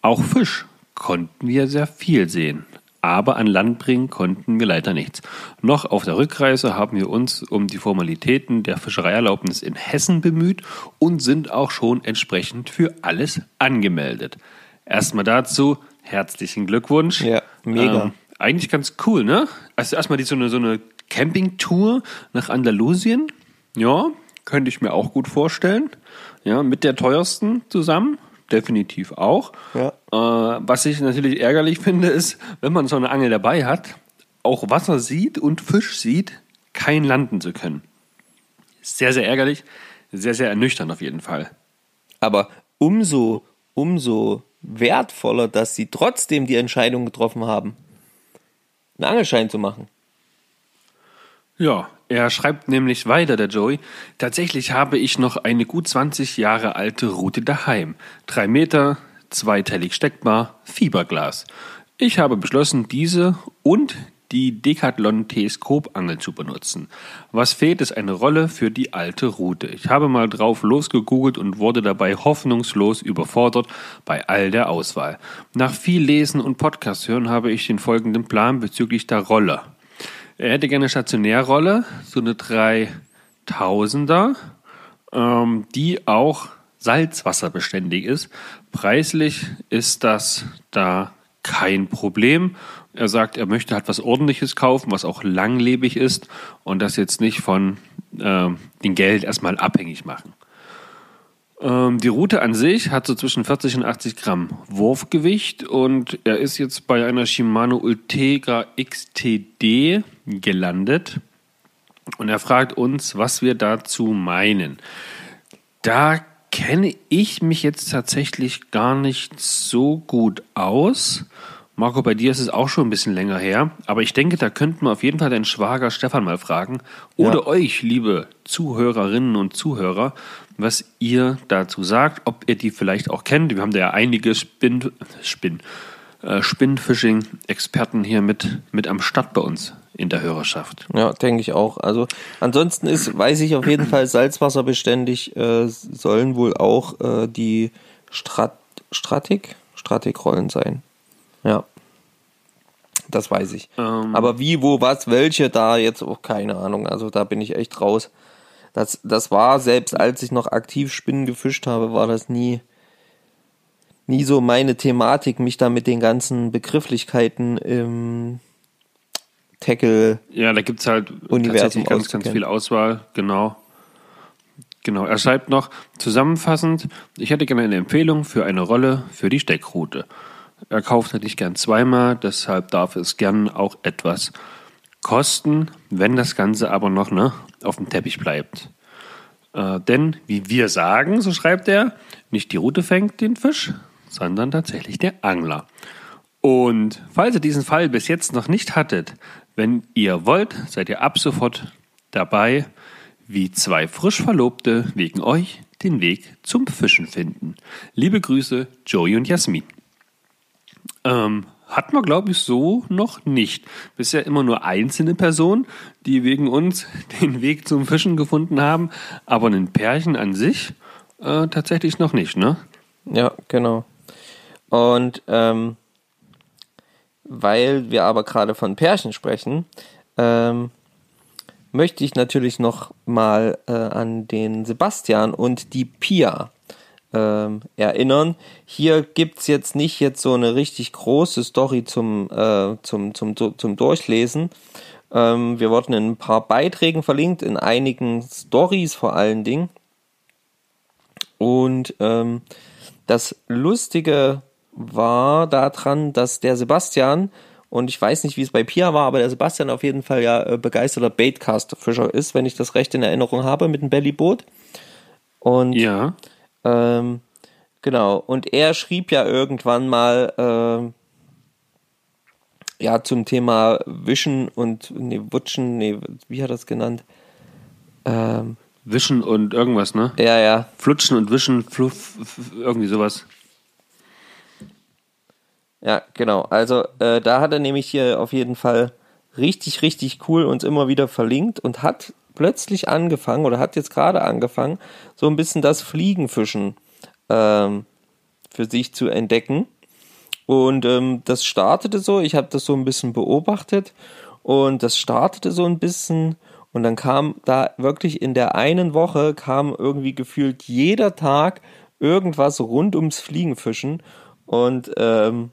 Auch Fisch konnten wir sehr viel sehen. Aber an Land bringen konnten wir leider nichts. Noch auf der Rückreise haben wir uns um die Formalitäten der Fischereierlaubnis in Hessen bemüht und sind auch schon entsprechend für alles angemeldet. Erstmal dazu herzlichen Glückwunsch. Ja, mega. Ähm, eigentlich ganz cool, ne? Also erstmal die, so eine, so eine Campingtour nach Andalusien. Ja, könnte ich mir auch gut vorstellen. Ja, mit der teuersten zusammen. Definitiv auch. Ja. Äh, was ich natürlich ärgerlich finde, ist, wenn man so eine Angel dabei hat, auch Wasser sieht und Fisch sieht, kein landen zu können. Sehr, sehr ärgerlich. Sehr, sehr ernüchternd auf jeden Fall. Aber umso, umso wertvoller, dass sie trotzdem die Entscheidung getroffen haben, einen Angelschein zu machen. Ja, er schreibt nämlich weiter, der Joey. Tatsächlich habe ich noch eine gut 20 Jahre alte Route daheim. Drei Meter, zweiteilig steckbar, Fiberglas. Ich habe beschlossen, diese und die Decathlon Teleskopangel zu benutzen. Was fehlt, ist eine Rolle für die alte Route. Ich habe mal drauf losgegoogelt und wurde dabei hoffnungslos überfordert bei all der Auswahl. Nach viel Lesen und Podcast hören habe ich den folgenden Plan bezüglich der Rolle. Er hätte gerne eine Stationärrolle, so eine 3000er, ähm, die auch salzwasserbeständig ist. Preislich ist das da kein Problem. Er sagt, er möchte halt was Ordentliches kaufen, was auch langlebig ist und das jetzt nicht von äh, dem Geld erstmal abhängig machen. Ähm, die Route an sich hat so zwischen 40 und 80 Gramm Wurfgewicht und er ist jetzt bei einer Shimano Ultegra XTD gelandet und er fragt uns, was wir dazu meinen. Da kenne ich mich jetzt tatsächlich gar nicht so gut aus. Marco, bei dir ist es auch schon ein bisschen länger her, aber ich denke, da könnten wir auf jeden Fall deinen Schwager Stefan mal fragen oder Ja. euch, liebe Zuhörerinnen und Zuhörer, was ihr dazu sagt, ob ihr die vielleicht auch kennt. Wir haben da ja einige Spin, Spin, äh, Spinnfishing-Experten hier mit, mit am Start bei uns in der Hörerschaft. Ja, denke ich auch. Also ansonsten ist, weiß ich auf jeden Fall, salzwasserbeständig äh, sollen wohl auch äh, die Strat Stratik? Stratik-Rollen sein. Ja. Das weiß ich. Ähm. Aber wie, wo, was, welche, da jetzt auch keine Ahnung. Also da bin ich echt raus. Das, das war, selbst als ich noch aktiv Spinnen gefischt habe, war das nie, nie so meine Thematik, mich da mit den ganzen Begrifflichkeiten im Tackle. Ja, da gibt's halt Universum tatsächlich ganz, ganz viel Auswahl, genau. Genau, er schreibt noch, zusammenfassend, ich hätte gerne eine Empfehlung für eine Rolle für die Steckroute. Er kauft natürlich gern zweimal, deshalb darf es gern auch etwas kosten, wenn das Ganze aber noch ne, auf dem Teppich bleibt. Äh, denn, wie wir sagen, so schreibt er, nicht die Route fängt den Fisch, sondern tatsächlich der Angler. Und falls ihr diesen Fall bis jetzt noch nicht hattet, wenn ihr wollt, seid ihr ab sofort dabei, wie zwei frisch Verlobte wegen euch den Weg zum Fischen finden. Liebe Grüße, Joey und Jasmin. Ähm, hat man, glaube ich, so noch nicht. Bisher immer nur einzelne Personen, die wegen uns <laughs> den Weg zum Fischen gefunden haben, aber ein Pärchen an sich äh, tatsächlich noch nicht, ne? Ja, genau. Und ähm, weil wir aber gerade von Pärchen sprechen, ähm, möchte ich natürlich noch mal äh, an den Sebastian und die Pia ähm, erinnern. Hier gibt's jetzt nicht jetzt so eine richtig große Story zum, äh, zum, zum, zum Durchlesen. Ähm, wir wurden in ein paar Beiträgen verlinkt, in einigen Stories vor allen Dingen. Und ähm, das Lustige war daran, dass der Sebastian, und ich weiß nicht, wie es bei Pia war, aber der Sebastian auf jeden Fall ja äh, begeisterter Baitcast-Fischer ist, wenn ich das recht in Erinnerung habe, mit dem Bellyboot. Und Ja. Ähm, genau, und er schrieb ja irgendwann mal ähm, ja zum Thema Wischen und nee, Wutschen, nee, wie hat er das genannt? Ähm, Wischen und irgendwas, ne? ja, ja, Flutschen und Wischen, fluff, irgendwie sowas. Ja, genau. Also äh, da hat er nämlich hier auf jeden Fall richtig, richtig cool uns immer wieder verlinkt und hat plötzlich angefangen oder hat jetzt gerade angefangen, so ein bisschen das Fliegenfischen ähm, für sich zu entdecken. Und ähm, das startete so, ich habe das so ein bisschen beobachtet und das startete so ein bisschen und dann kam da wirklich in der einen Woche kam irgendwie gefühlt jeder Tag irgendwas rund ums Fliegenfischen und ähm,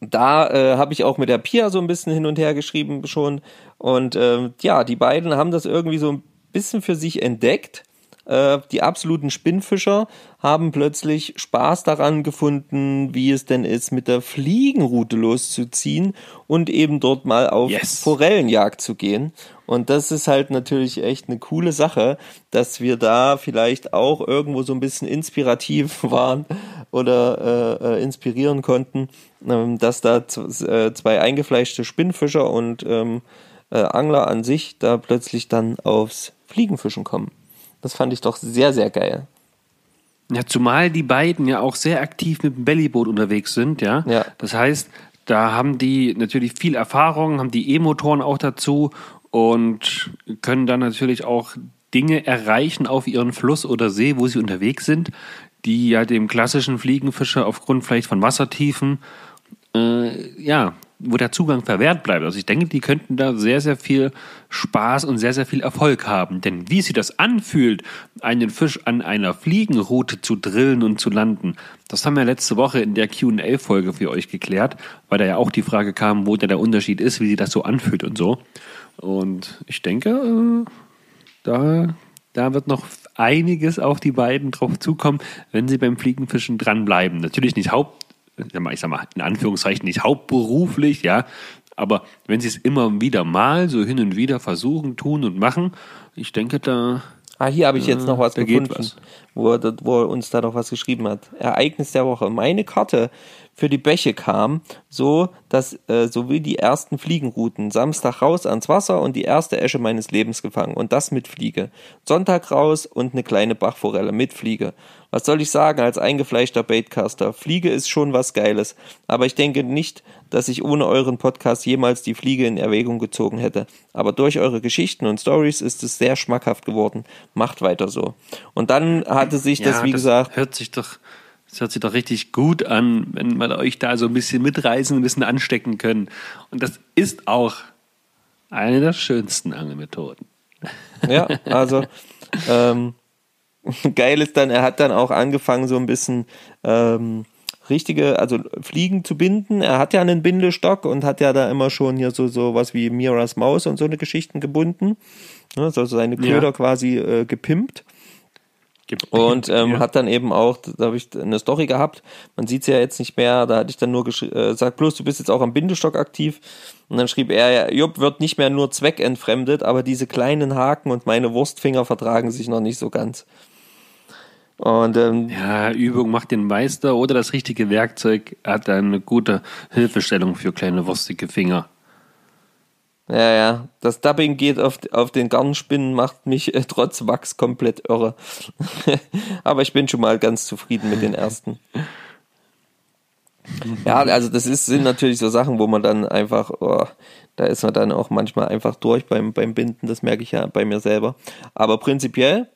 da äh, habe ich auch mit der Pia so ein bisschen hin und her geschrieben schon. Und ähm, ja, die beiden haben das irgendwie so ein bisschen für sich entdeckt. Äh, die absoluten Spinnfischer haben plötzlich Spaß daran gefunden, wie es denn ist, mit der Fliegenroute loszuziehen und eben dort mal auf Yes. Forellenjagd zu gehen. Und das ist halt natürlich echt eine coole Sache, dass wir da vielleicht auch irgendwo so ein bisschen inspirativ <laughs> waren oder äh, äh, inspirieren konnten, ähm, dass da äh, zwei eingefleischte Spinnfischer und ähm, äh, Angler an sich da plötzlich dann aufs Fliegenfischen kommen. Das fand ich doch sehr, sehr geil. Ja, zumal die beiden ja auch sehr aktiv mit dem Bellyboot unterwegs sind, ja. Ja. Das heißt, da haben die natürlich viel Erfahrung, haben die E-Motoren auch dazu und können dann natürlich auch Dinge erreichen auf ihren Fluss oder See, wo sie unterwegs sind, die ja dem klassischen Fliegenfischer aufgrund vielleicht von Wassertiefen, äh, ja, wo der Zugang verwehrt bleibt. Also ich denke, die könnten da sehr, sehr viel Spaß und sehr, sehr viel Erfolg haben. Denn wie sich das anfühlt, einen Fisch an einer Fliegenroute zu drillen und zu landen, das haben wir letzte Woche in der Q&A-Folge für euch geklärt, weil da ja auch die Frage kam, wo der Unterschied ist, wie sich das so anfühlt und so. Und ich denke, äh, da, da wird noch einiges auf die beiden drauf zukommen, wenn sie beim Fliegenfischen dranbleiben. Natürlich nicht Haupt, ich sag mal, in Anführungszeichen nicht hauptberuflich, ja, aber wenn sie es immer wieder mal so hin und wieder versuchen, tun und machen, ich denke, da, Ah, hier habe ich jetzt noch was gefunden, was. Wo, er, wo er uns da noch was geschrieben hat. Ereignis der Woche. Meine Karte für die Bäche kam, so dass äh, sowie die ersten Fliegenrouten. Samstag raus ans Wasser und die erste Esche meines Lebens gefangen. Und das mit Fliege. Sonntag raus und eine kleine Bachforelle mit Fliege. Was soll ich sagen als eingefleischter Baitcaster? Fliege ist schon was Geiles. Aber ich denke nicht, dass ich ohne euren Podcast jemals die Fliege in Erwägung gezogen hätte. Aber durch eure Geschichten und Stories ist es sehr schmackhaft geworden. Macht weiter so. Und dann hatte sich das, wie gesagt, hört sich doch Das hört sich doch richtig gut an, wenn wir euch da so ein bisschen mitreißen, ein bisschen anstecken können. Und das ist auch eine der schönsten Angelmethoden. Ja, also ähm, <laughs> geil ist dann, er hat dann auch angefangen, so ein bisschen ähm, richtige, also Fliegen zu binden. Er hat ja einen Bindestock und hat ja da immer schon hier so, so was wie Miras Maus und so eine Geschichten gebunden. Ne, also seine Köder Ja. quasi äh, gepimpt. Und ähm, Ja. hat dann eben auch, da habe ich eine Story gehabt, man sieht es ja jetzt nicht mehr, da hatte ich dann nur geschri- äh, gesagt, bloß du bist jetzt auch am Bindestock aktiv. Und dann schrieb er, ja, Jupp wird nicht mehr nur zweckentfremdet, aber diese kleinen Haken und meine Wurstfinger vertragen sich noch nicht so ganz. Und ähm, Ja, Übung macht den Meister oder das richtige Werkzeug hat dann eine gute Hilfestellung für kleine wurstige Finger. Ja, ja, das Dubbing geht auf, auf den Garnspinnen, macht mich äh, trotz Wachs komplett irre. <laughs> aber ich bin schon mal ganz zufrieden mit den ersten. Ja, also das ist, sind natürlich so Sachen, wo man dann einfach, oh, da ist man dann auch manchmal einfach durch beim, beim Binden, das merke ich ja bei mir selber. Aber prinzipiell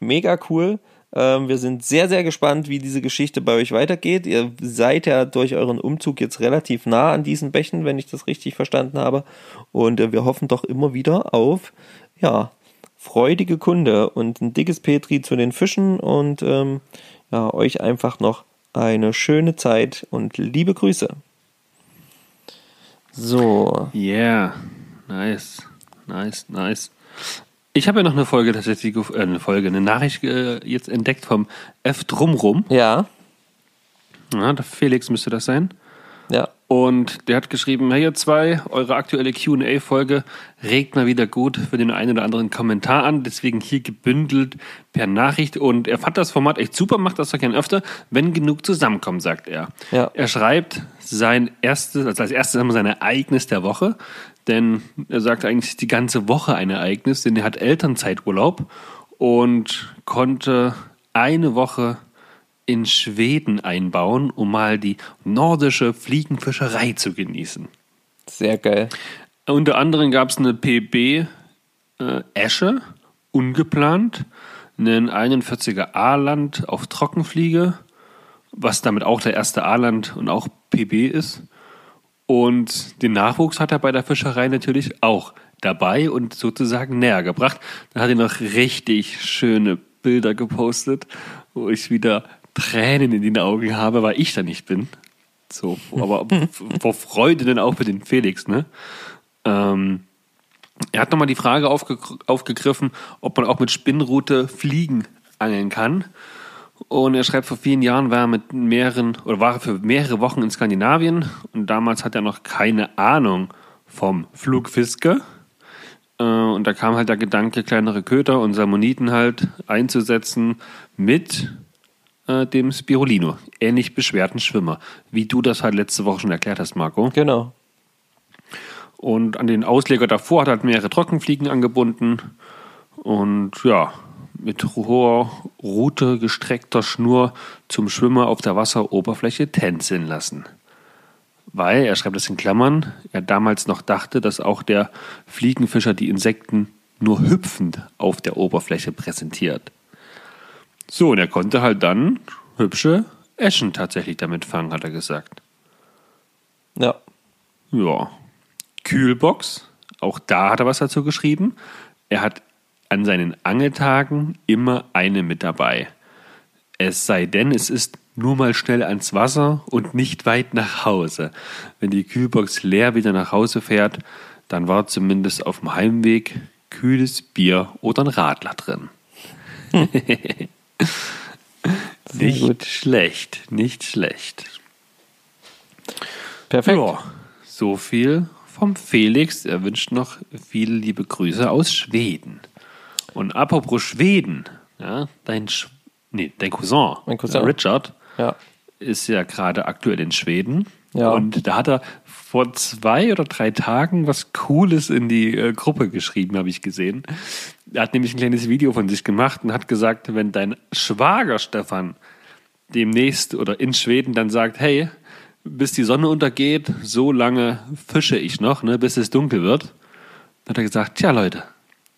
mega cool. Ähm, wir sind sehr, sehr gespannt, wie diese Geschichte bei euch weitergeht. Ihr seid ja durch euren Umzug jetzt relativ nah an diesen Bächen, wenn ich das richtig verstanden habe. Und äh, wir hoffen doch immer wieder auf, ja, freudige Kunde und ein dickes Petri zu den Fischen und ähm, ja, euch einfach noch eine schöne Zeit und liebe Grüße. So, Yeah, nice, nice, nice. Ich habe ja noch eine Folge tatsächlich, äh, eine Folge, eine Nachricht äh, jetzt entdeckt vom F Drumrum. ja, Ja, der Felix müsste das sein. ja, Und der hat geschrieben, hey ihr zwei, eure aktuelle Q&A-Folge regt mal wieder gut für den einen oder anderen Kommentar an, deswegen hier gebündelt per Nachricht und er fand das Format echt super, macht das doch gern öfter, wenn genug zusammenkommt, sagt er. Ja. Er schreibt sein erstes, also als erstes einmal sein Ereignis der Woche, denn er sagt eigentlich die ganze Woche ein Ereignis, denn er hat Elternzeiturlaub und konnte eine Woche in Schweden einbauen, um mal die nordische Fliegenfischerei zu genießen. sehr geil. Unter anderem gab es eine PB äh, Esche, ungeplant, einen 41er A-Land auf Trockenfliege, was damit auch der erste A-Land und auch PB ist. Und den Nachwuchs hat er bei der Fischerei natürlich auch dabei und sozusagen näher gebracht. Dann hat er noch richtig schöne Bilder gepostet, wo ich wieder Tränen in den Augen habe, weil ich da nicht bin. So, aber <laughs> vor Freude denn auch für den Felix, ne? Ähm, er hat nochmal die Frage aufge aufgegriffen, ob man auch mit Spinnrute Fliegen angeln kann. Und er schreibt, vor vielen Jahren war er mit mehreren oder war er für mehrere Wochen in Skandinavien und damals hat er noch keine Ahnung vom Flugfiske. Äh, Und da kam halt der Gedanke, kleinere Köter und Salmoniten halt einzusetzen mit äh, dem Spirulino, ähnlich beschwerten Schwimmer, wie du das halt letzte Woche schon erklärt hast, Marco. Genau. Und an den Ausleger davor hat er halt mehrere Trockenfliegen angebunden. Und ja, mit hoher Rute gestreckter Schnur zum Schwimmer auf der Wasseroberfläche tänzeln lassen. Weil, er schreibt es in Klammern, er damals noch dachte, dass auch der Fliegenfischer die Insekten nur hüpfend auf der Oberfläche präsentiert. So, und er konnte halt dann hübsche Eschen tatsächlich damit fangen, hat er gesagt. Ja. Ja. Kühlbox, auch da hat er was dazu geschrieben. Er hat an seinen Angeltagen immer eine mit dabei. Es sei denn, es ist nur mal schnell ans Wasser und nicht weit nach Hause. Wenn die Kühlbox leer wieder nach Hause fährt, dann war zumindest auf dem Heimweg kühles Bier oder ein Radler drin. <laughs> nicht gut. schlecht, nicht schlecht. Perfekt. Ja, so viel vom Felix. Er wünscht noch viele liebe Grüße aus Schweden. Und apropos Schweden, ja, dein, Sch nee, dein Cousin, Mein Cousin. Richard, Ja. ist ja gerade aktuell in Schweden. Ja. Und da hat er vor zwei oder drei Tagen was Cooles in die äh, Gruppe geschrieben, habe ich gesehen. Er hat nämlich ein kleines Video von sich gemacht und hat gesagt, wenn dein Schwager Stefan demnächst oder in Schweden dann sagt, hey, bis die Sonne untergeht, so lange fische ich noch, ne, bis es dunkel wird, dann hat er gesagt, tja Leute,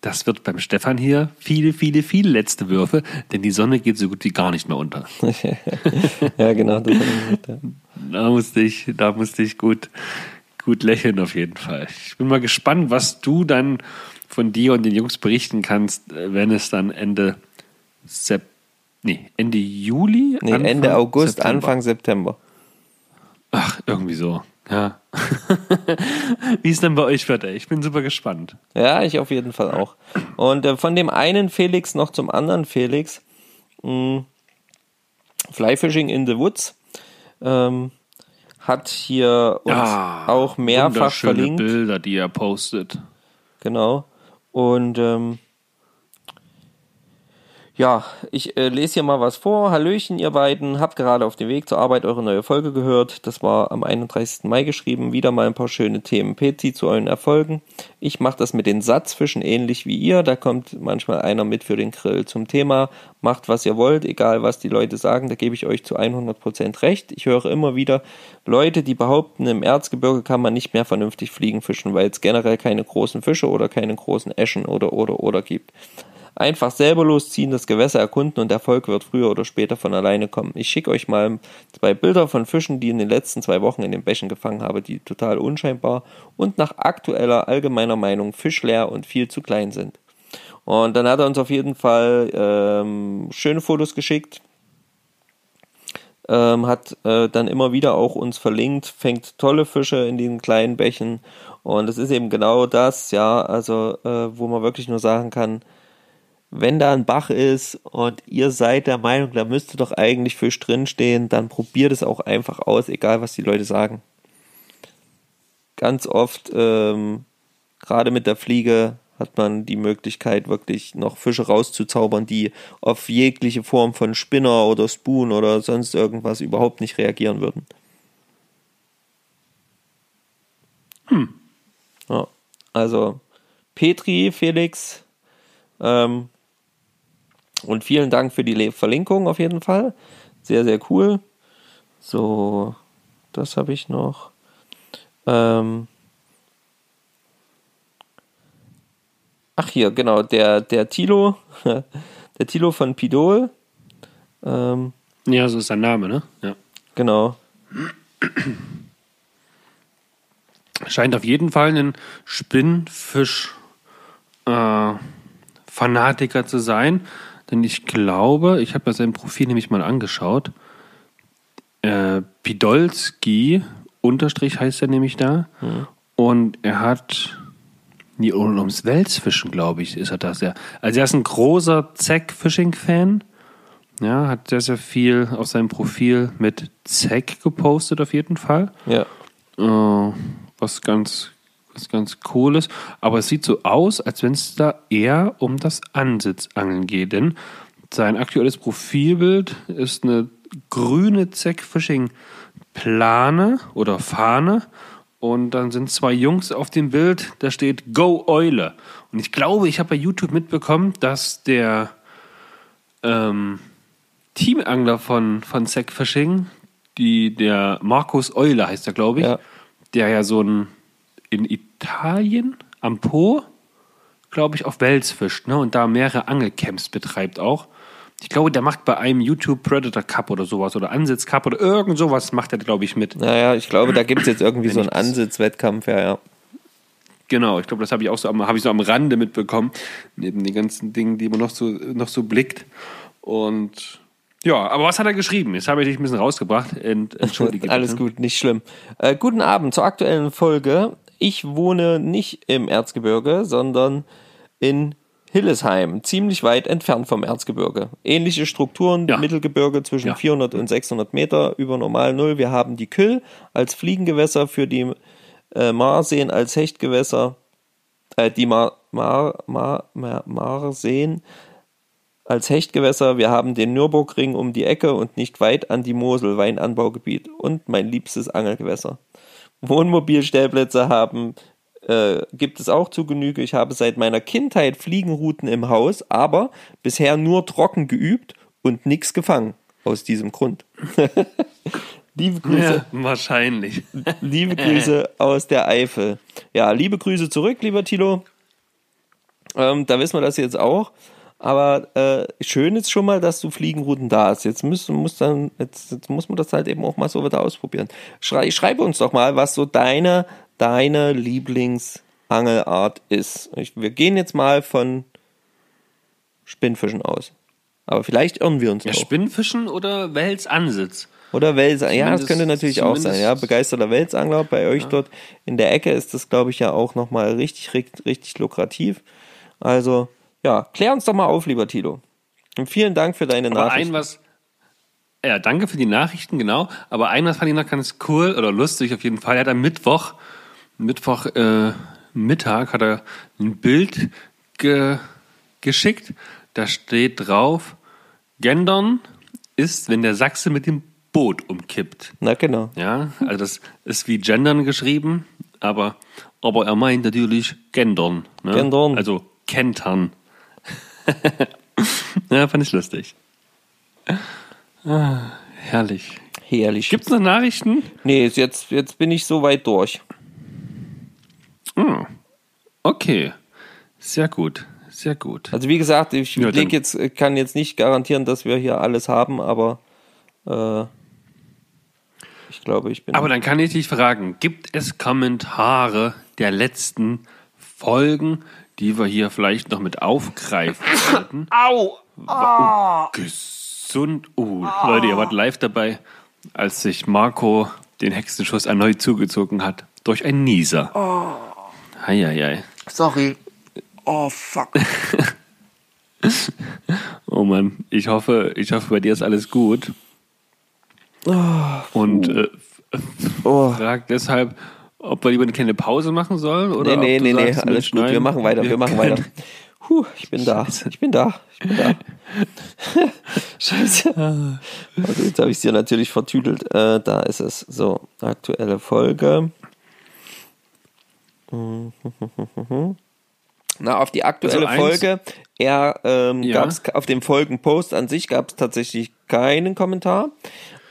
das wird beim Stefan hier viele, viele, viele letzte Würfe, denn die Sonne geht so gut wie gar nicht mehr unter. <laughs> ja, genau. Das ja. Da musste ich, da musste ich gut, gut lächeln auf jeden Fall. Ich bin mal gespannt, was du dann von dir und den Jungs berichten kannst, äh, wenn es dann Ende Sep nee, Ende Juli? Nee, Anfang Ende August, September. Anfang September. Ach, irgendwie so. Ja. <laughs> Wie ist denn bei euch Wetter? Ich bin super gespannt. Ja, ich auf jeden Fall auch. Und äh, von dem einen Felix noch zum anderen Felix. Mh, Fly Fishing in the Woods ähm, hat hier uns auch mehrfach verlinkt. Bilder, die er postet. Genau. Und ähm, ja, ich äh, lese hier mal was vor. Hallöchen, ihr beiden. Hab gerade auf dem Weg zur Arbeit eure neue Folge gehört. Das war am 31. Mai geschrieben. Wieder mal ein paar schöne Themen. Peti zu euren Erfolgen. Ich mache das mit den Satzfischen ähnlich wie ihr. Da kommt manchmal einer mit für den Grill. Zum Thema, macht was ihr wollt, egal was die Leute sagen. Da gebe ich euch zu 100% recht. Ich höre immer wieder Leute, die behaupten, im Erzgebirge kann man nicht mehr vernünftig Fliegen fischen, weil es generell keine großen Fische oder keine großen Eschen oder oder oder gibt. Einfach selber losziehen, das Gewässer erkunden und Erfolg wird früher oder später von alleine kommen. Ich schicke euch mal zwei Bilder von Fischen, die in den letzten zwei Wochen in den Bächen gefangen habe, die total unscheinbar und nach aktueller allgemeiner Meinung fischleer und viel zu klein sind. Und dann hat er uns auf jeden Fall ähm, schöne Fotos geschickt, ähm, hat äh, dann immer wieder auch uns verlinkt, fängt tolle Fische in den kleinen Bächen und es ist eben genau das, ja, also äh, wo man wirklich nur sagen kann, wenn da ein Bach ist und ihr seid der Meinung, da müsste doch eigentlich Fisch drinstehen, dann probiert es auch einfach aus, egal was die Leute sagen. Ganz oft, ähm, gerade mit der Fliege, hat man die Möglichkeit, wirklich noch Fische rauszuzaubern, die auf jegliche Form von Spinner oder Spoon oder sonst irgendwas überhaupt nicht reagieren würden. Ja, also Petri, Felix, ähm, und vielen Dank für die Verlinkung auf jeden Fall. Sehr, sehr cool. So, das habe ich noch. Ähm Ach hier, genau, der, der Tilo, <laughs> der Tilo von Pidol. Ähm, Ja, so ist sein Name, ne? Ja. genau. Scheint auf jeden Fall ein Spinnfisch-Fanatiker zu sein. Denn ich glaube, ich habe ja sein Profil nämlich mal angeschaut. Äh, Pidolski, Unterstrich heißt er nämlich da. Und er hat, und ums Welsfischen, glaube ich, ist er das ja. Also er ist ein großer Zack-Fishing-Fan. Ja, hat sehr, sehr viel auf seinem Profil mit Zack gepostet, auf jeden Fall. Ja. Äh, was ganz, was ganz cool ist. Aber es sieht so aus, als wenn es da eher um das Ansitzangeln geht. Denn sein aktuelles Profilbild ist eine grüne Zack-Fishing-Plane oder Fahne. Und dann sind zwei Jungs auf dem Bild, da steht Go Eule. Und ich glaube, ich habe bei YouTube mitbekommen, dass der ähm, Teamangler von, von Zack Fishing, die, der Markus Eule heißt er, glaube ich, Ja. der ja so ein in Italien am Po, glaube ich, auf Wels fischt, ne? Und da mehrere Angelcamps betreibt auch. Ich glaube, der macht bei einem YouTube Predator Cup oder sowas oder Ansitz Cup oder irgend sowas macht er, glaube ich, mit. Naja, ich glaube, da gibt es jetzt irgendwie so einen Ansitzwettkampf, ja, ja. Genau, ich glaube, das habe ich auch so am, habe ich so am Rande mitbekommen, neben den ganzen Dingen, die man noch so, noch so blickt. Und ja, aber was hat er geschrieben? Jetzt habe ich dich ein bisschen rausgebracht. Ent, entschuldige <laughs> Alles gut, nicht schlimm. Äh, guten Abend zur aktuellen Folge. Ich wohne nicht im Erzgebirge, sondern in Hillesheim, ziemlich weit entfernt vom Erzgebirge. Ähnliche Strukturen, Ja. Mittelgebirge zwischen Ja. 400 und 600 Meter über Normal Null. Wir haben die Küll als Fliegengewässer für die äh, Marseen als Hechtgewässer, äh, die Mar, Mar, Mar, Mar, Marseen als Hechtgewässer. Wir haben den Nürburgring um die Ecke und nicht weit an die Mosel, Weinanbaugebiet und mein liebstes Angelgewässer. Wohnmobilstellplätze haben äh, gibt es auch zu Genüge. Ich habe seit meiner Kindheit Fliegenrouten im Haus, aber bisher nur trocken geübt und nichts gefangen. Aus diesem Grund. <laughs> liebe Grüße, Ja, wahrscheinlich. <laughs> liebe Grüße aus der Eifel. Ja, liebe Grüße zurück, lieber Tilo. Ähm, da wissen wir das jetzt auch. Aber äh, schön ist schon mal, dass du Fliegenrouten da hast. Jetzt, müssen, muss, dann, jetzt, jetzt muss man das halt eben auch mal so wieder ausprobieren. Schrei, schreib uns doch mal, was so deine, deine Lieblingsangelart ist. Ich, wir gehen jetzt mal von Spinnfischen aus. Aber vielleicht irren wir uns Ja, auch. Spinnfischen oder Welsansitz? Oder Welsangler. Ja, das könnte natürlich auch sein. Ja, begeisterter Welsangler. Bei euch dort in der Ecke ist das, glaube ich, ja auch nochmal richtig, richtig, richtig lukrativ. Also, ja, klär uns doch mal auf, lieber Tilo. Und vielen Dank für deine Aber Nachricht. ein was. Ja, danke für die Nachrichten, genau. Aber ein was fand ich noch ganz cool oder lustig auf jeden Fall. Er hat am Mittwoch, Mittwoch äh, Mittag hat er ein Bild ge geschickt. Da steht drauf: Gendern ist, wenn der Sachse mit dem Boot umkippt. Na genau. Ja, also das ist wie gendern geschrieben, aber, aber er meint natürlich gendern. Ne? Gendern. Also kentern. <laughs> ja, fand ich lustig. Ah, herrlich. Herrlich. Gibt's noch Nachrichten? Nee, jetzt, jetzt bin ich so weit durch. Okay. Sehr gut. Sehr gut. Also wie gesagt, ich Ja, jetzt, kann jetzt nicht garantieren, dass wir hier alles haben, aber äh, ich glaube, ich bin. Aber dann kann ich dich fragen, gibt es Kommentare der letzten Folgen, die wir hier vielleicht noch mit aufgreifen <laughs> sollten? Au! Gesund. Oh, Leute, ihr wart live dabei, als sich Marco den Hexenschuss erneut zugezogen hat. Durch einen Nieser. Oh. Heieiei. Sorry. <laughs> Oh, fuck. Oh Mann, ich hoffe, ich hoffe, bei dir ist alles gut. Und äh, <laughs> Oh. frag deshalb, ob wir lieber eine kleine Pause machen sollen oder Nee, nee, nee, nee, alles Mensch, gut. Wir machen weiter, wir, machen können- weiter. Puh, ich bin da. Ich bin da. Ich bin da. <laughs> Scheiße. Also jetzt habe ich es dir natürlich vertüdelt. Äh, da ist es. So, aktuelle Folge. <laughs> Na, auf die aktuelle Also Folge, er ähm, Ja. gab's auf dem Folgenpost an sich gab es tatsächlich keinen Kommentar.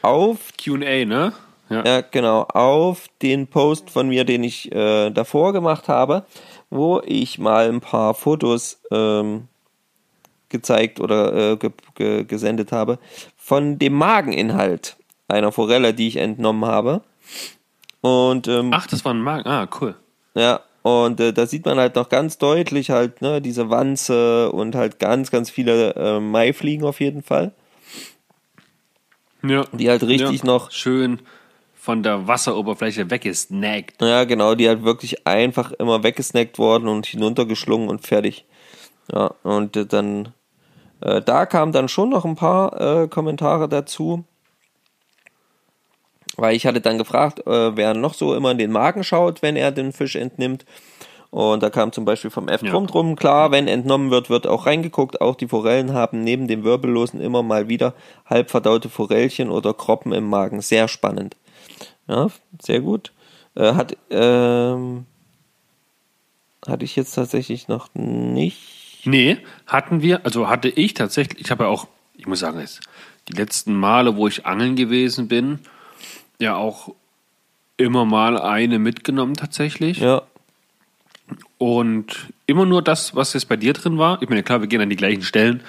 Auf Q&A, ne? Ja. ja, genau. Auf den Post von mir, den ich äh, davor gemacht habe, wo ich mal ein paar Fotos ähm, gezeigt oder äh, ge ge gesendet habe von dem Mageninhalt einer Forelle, die ich entnommen habe. Und ähm, Ach, das war ein Magen. Ah, cool. ja, und äh, da sieht man halt noch ganz deutlich halt ne diese Wanze und halt ganz ganz viele äh, Maifliegen auf jeden Fall, Ja. die halt richtig ja. noch Schön von der Wasseroberfläche weggesnackt. Ja, genau, die halt wirklich einfach immer weggesnackt worden und hinuntergeschlungen und fertig. Ja, und dann, äh, da kamen dann schon noch ein paar äh, Kommentare dazu. Weil ich hatte dann gefragt, äh, wer noch so immer in den Magen schaut, wenn er den Fisch entnimmt. Und da kam zum Beispiel vom F. Drum drum, klar, wenn entnommen wird, wird auch reingeguckt. Auch die Forellen haben neben dem Wirbellosen immer mal wieder halb verdaute Forellchen oder Kroppen im Magen. Sehr spannend. Ja, sehr gut. Äh, hat, ähm, hatte ich jetzt tatsächlich noch nicht. Nee, hatten wir, also hatte ich tatsächlich, ich habe ja auch, ich muss sagen, jetzt, die letzten Male, wo ich angeln gewesen bin, ja auch immer mal eine mitgenommen tatsächlich. Ja, Und immer nur das, was jetzt bei dir drin war. Ich meine, klar, wir gehen an die gleichen Stellen.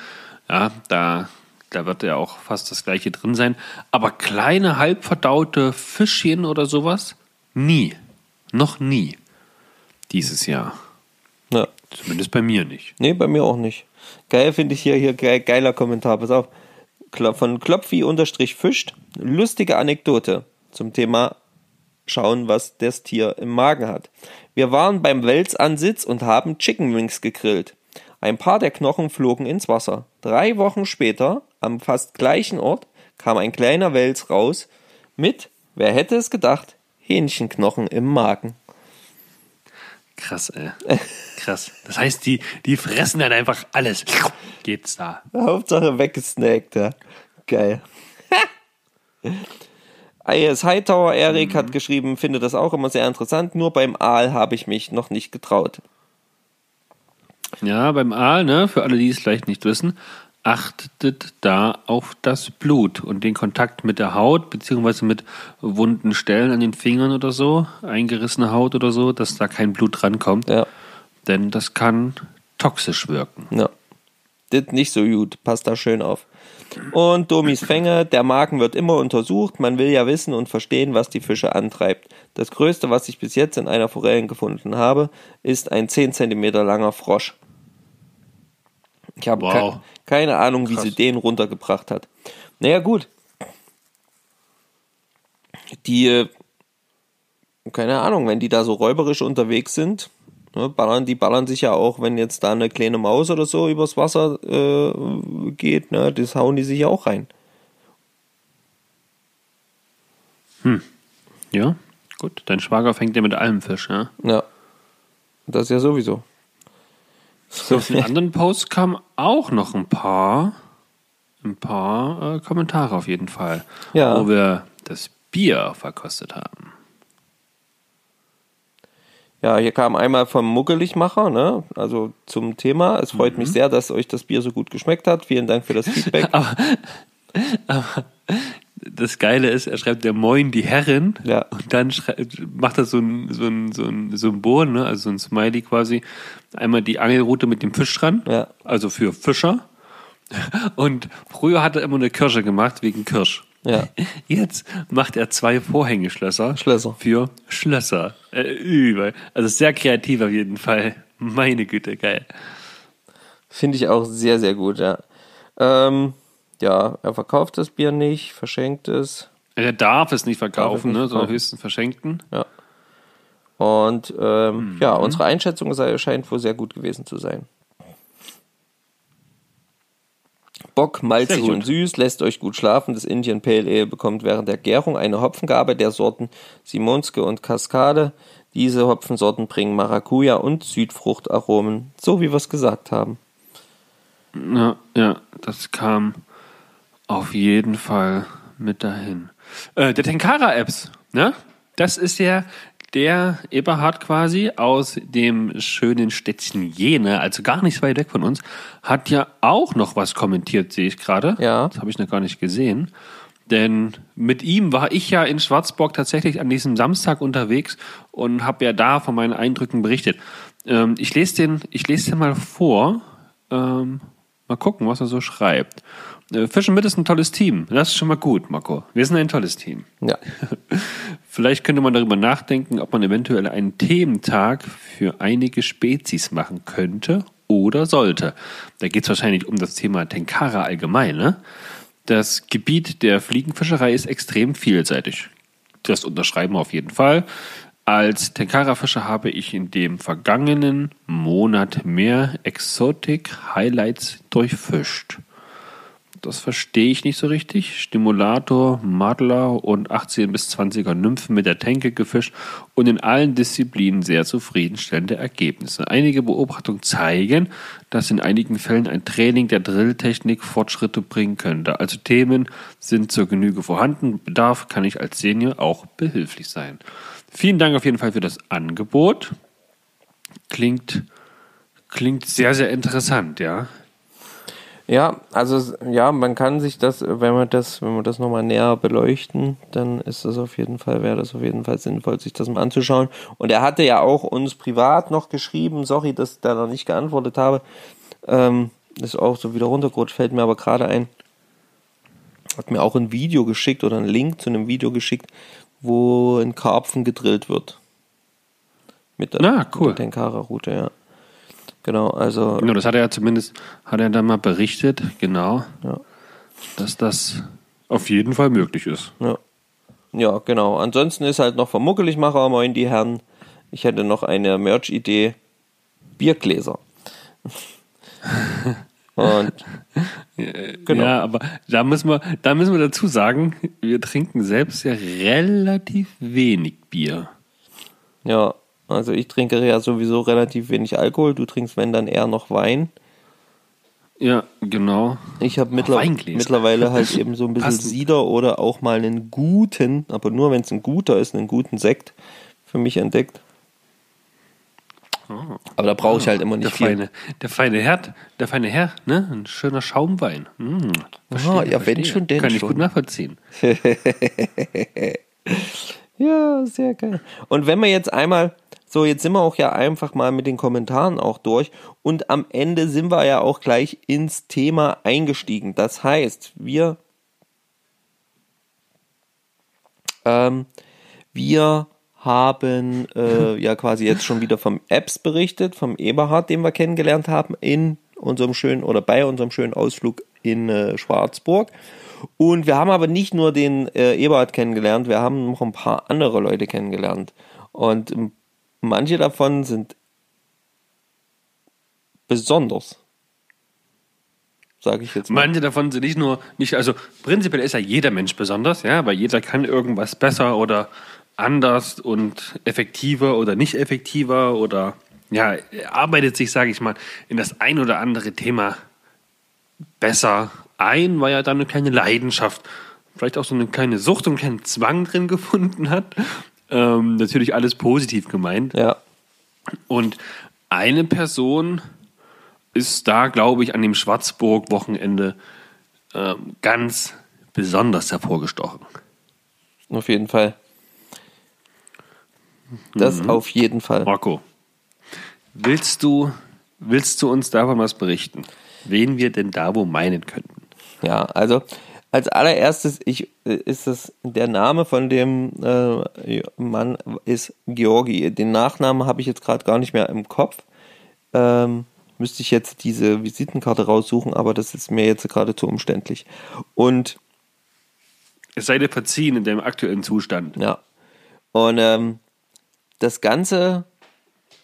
Ja, da, da wird ja auch fast das gleiche drin sein. Aber kleine, halbverdaute Fischchen oder sowas? Nie. Noch nie. Dieses Jahr. ja. Zumindest bei mir nicht. Nee, bei mir auch nicht. Geil finde ich hier, hier ge geiler Kommentar. Pass auf. Von Klopfi unterstrich fischt. Lustige Anekdote zum Thema schauen, was das Tier im Magen hat. Wir waren beim Welsansitz und haben Chicken Wings gegrillt. Ein paar der Knochen flogen ins Wasser. Drei Wochen später, am fast gleichen Ort, kam ein kleiner Wels raus mit, wer hätte es gedacht, Hähnchenknochen im Magen. Krass, ey. Krass. Das heißt, die, die fressen dann einfach alles. Geht's da. Hauptsache weggesnackt, ja. Geil. <laughs> IS Hightower Erik hat geschrieben, finde das auch immer sehr interessant, nur beim Aal habe ich mich noch nicht getraut. Ja, beim Aal, ne, für alle, die es vielleicht nicht wissen, achtet da auf das Blut und den Kontakt mit der Haut, beziehungsweise mit wunden Stellen an den Fingern oder so, eingerissene Haut oder so, dass da kein Blut rankommt. Ja. Denn das kann toxisch wirken. Ja. Das nicht so gut. Passt da schön auf. Und Domis Fänge, der Magen wird immer untersucht. Man will ja wissen und verstehen, was die Fische antreibt. Das größte, was ich bis jetzt in einer Forelle gefunden habe, ist ein 10 cm langer Frosch. Ich habe Wow. ke keine Ahnung, wie Krass. sie den runtergebracht hat. Naja, gut. Die, äh, keine Ahnung, wenn die da so räuberisch unterwegs sind, ne, ballern, die ballern sich ja auch, wenn jetzt da eine kleine Maus oder so übers Wasser äh, geht, ne, das hauen die sich ja auch rein. Ja, gut. Dein Schwager fängt ja mit allem Fisch, ja. Ja. Das ja sowieso. So, auf den <laughs> anderen Posts kamen auch noch ein paar, ein paar äh, Kommentare auf jeden Fall, Ja. wo wir das Bier verkostet haben. Ja, hier kam einmal vom Muggeligmacher, ne? Also zum Thema. Es freut mich sehr, dass euch das Bier so gut geschmeckt hat. Vielen Dank für das <laughs> Feedback. Das Geile ist, er schreibt der Moin die Herren Ja. und dann schrei- macht er so ein, so ein, so ein Symbol, ne? also so ein Smiley quasi. Einmal die Angelrute mit dem Fisch dran, Ja. also für Fischer. Und früher hat er immer eine Kirsche gemacht wegen Kirsch. Ja. Jetzt macht er zwei Vorhängeschlösser Schlösser. für Schlösser. Äh, übel. Also sehr kreativ auf jeden Fall. Meine Güte, geil. Finde ich auch sehr, sehr gut, ja. Ähm, ja, er verkauft das Bier nicht, verschenkt es. Er darf es nicht verkaufen, nicht ne, sondern höchstens verschenken. Ja. Und ähm, Mhm. ja, unsere Einschätzung sei, scheint wohl sehr gut gewesen zu sein. Bock, malzig und süß, lässt euch gut schlafen. Das Indian Pale Ale bekommt während der Gärung eine Hopfengabe der Sorten Simonske und Cascade. Diese Hopfensorten bringen Maracuja und Südfruchtaromen, so wie wir es gesagt haben. Ja, ja, das kam auf jeden Fall mit dahin. Äh, der Tenkara-Apps, ne? Das ist ja der Eberhard quasi aus dem schönen Städtchen Jena, also gar nicht so weit weg von uns, hat ja auch noch was kommentiert, sehe ich gerade. Ja. Das habe ich noch gar nicht gesehen. Denn mit ihm war ich ja in Schwarzburg tatsächlich an diesem Samstag unterwegs und habe ja da von meinen Eindrücken berichtet. Ähm, ich lese den, ich lese den mal vor. Ähm, mal gucken, was er so schreibt. Äh, Fischen mit ist ein tolles Team. Das ist schon mal gut, Marco. Wir sind ein tolles Team. Ja, <laughs> Vielleicht könnte man darüber nachdenken, ob man eventuell einen Thementag für einige Spezies machen könnte oder sollte. Da geht es wahrscheinlich um das Thema Tenkara allgemein. Ne? Das Gebiet der Fliegenfischerei ist extrem vielseitig. Das unterschreiben wir auf jeden Fall. Als Tenkara-Fischer habe ich in dem vergangenen Monat mehr Exotic-Highlights durchfischt. Das verstehe ich nicht so richtig. Stimulator, Madler und 18 bis 20er Nymphen mit der Tänke gefischt und in allen Disziplinen sehr zufriedenstellende Ergebnisse. Einige Beobachtungen zeigen, dass in einigen Fällen ein Training der Drilltechnik Fortschritte bringen könnte. Also Themen sind zur Genüge vorhanden. Bedarf kann ich als Senior auch behilflich sein. Vielen Dank auf jeden Fall für das Angebot. Klingt, klingt sehr, sehr interessant, ja. Ja, also ja, man kann sich das, wenn wir das, wenn wir das nochmal näher beleuchten, dann ist das auf jeden Fall, wäre das auf jeden Fall sinnvoll, sich das mal anzuschauen. Und er hatte ja auch uns privat noch geschrieben, sorry, dass ich da noch nicht geantwortet habe. Ähm, ist auch so wieder runtergerutscht, fällt mir aber gerade ein. Hat mir auch ein Video geschickt oder einen Link zu einem Video geschickt, wo ein Karpfen gedrillt wird. Mit der, Ah, cool. mit der Tenkara-Route, ja. Genau, also Genau, das hat er ja zumindest, hat er dann mal berichtet, genau, Ja. dass das auf jeden Fall möglich ist. Ja. ja, genau. Ansonsten ist halt noch vom Muckeligmacher, moin die Herren. Ich hätte noch eine Merch-Idee. Biergläser. <laughs> Und <laughs> Genau. Ja, aber da müssen wir, da müssen wir dazu sagen, wir trinken selbst ja relativ wenig Bier. ja, also ich trinke ja sowieso relativ wenig Alkohol. Du trinkst, wenn dann eher noch Wein. Ja, genau. Ich habe mittler mittlerweile halt <laughs> eben so ein bisschen Passend. Cider oder auch mal einen guten, aber nur wenn es ein guter ist, einen guten Sekt für mich entdeckt. Aber da brauche ich halt immer Der nicht viel. feine, der feine Herr, der feine Herr, ne? Ein schöner Schaumwein. Hm, Aha, ja, wenn schon, denn Kann ich schon. gut nachvollziehen. <laughs> Ja, sehr geil. Und wenn wir jetzt einmal So, jetzt sind wir auch ja einfach mal mit den Kommentaren auch durch und am Ende sind wir ja auch gleich ins Thema eingestiegen. Das heißt, wir ähm, wir haben äh, ja quasi jetzt schon wieder vom Apps berichtet, vom Eberhard, den wir kennengelernt haben in unserem schönen oder bei unserem schönen Ausflug in äh, Schwarzburg. Und wir haben aber nicht nur den äh, Eberhard kennengelernt, wir haben noch ein paar andere Leute kennengelernt. Und manche davon sind besonders. Sage ich jetzt mal. Manche davon sind nicht nur, nicht, also prinzipiell ist ja jeder Mensch besonders, ja, weil jeder kann irgendwas besser oder anders und effektiver oder nicht effektiver oder ja, arbeitet sich, sage ich mal, in das ein oder andere Thema besser ein, weil er da eine kleine Leidenschaft, vielleicht auch so eine kleine Sucht und einen kleinen Zwang drin gefunden hat. Ähm, natürlich alles positiv gemeint. Ja. Und eine Person ist da, glaube ich, an dem Schwarzburg-Wochenende ähm, ganz besonders hervorgestochen. Auf jeden Fall. Das mhm. auf jeden Fall. Marco, willst du, willst du uns davon was berichten? Wen wir denn da wo meinen könnten? Ja, also als allererstes ich, ist es der Name von dem äh, Mann ist Georgi. Den Nachnamen habe ich jetzt gerade gar nicht mehr im Kopf. Ähm, müsste ich jetzt diese Visitenkarte raussuchen, aber das ist mir jetzt gerade zu umständlich. Und es sei dir verziehen in dem aktuellen Zustand. Ja. Und ähm, das Ganze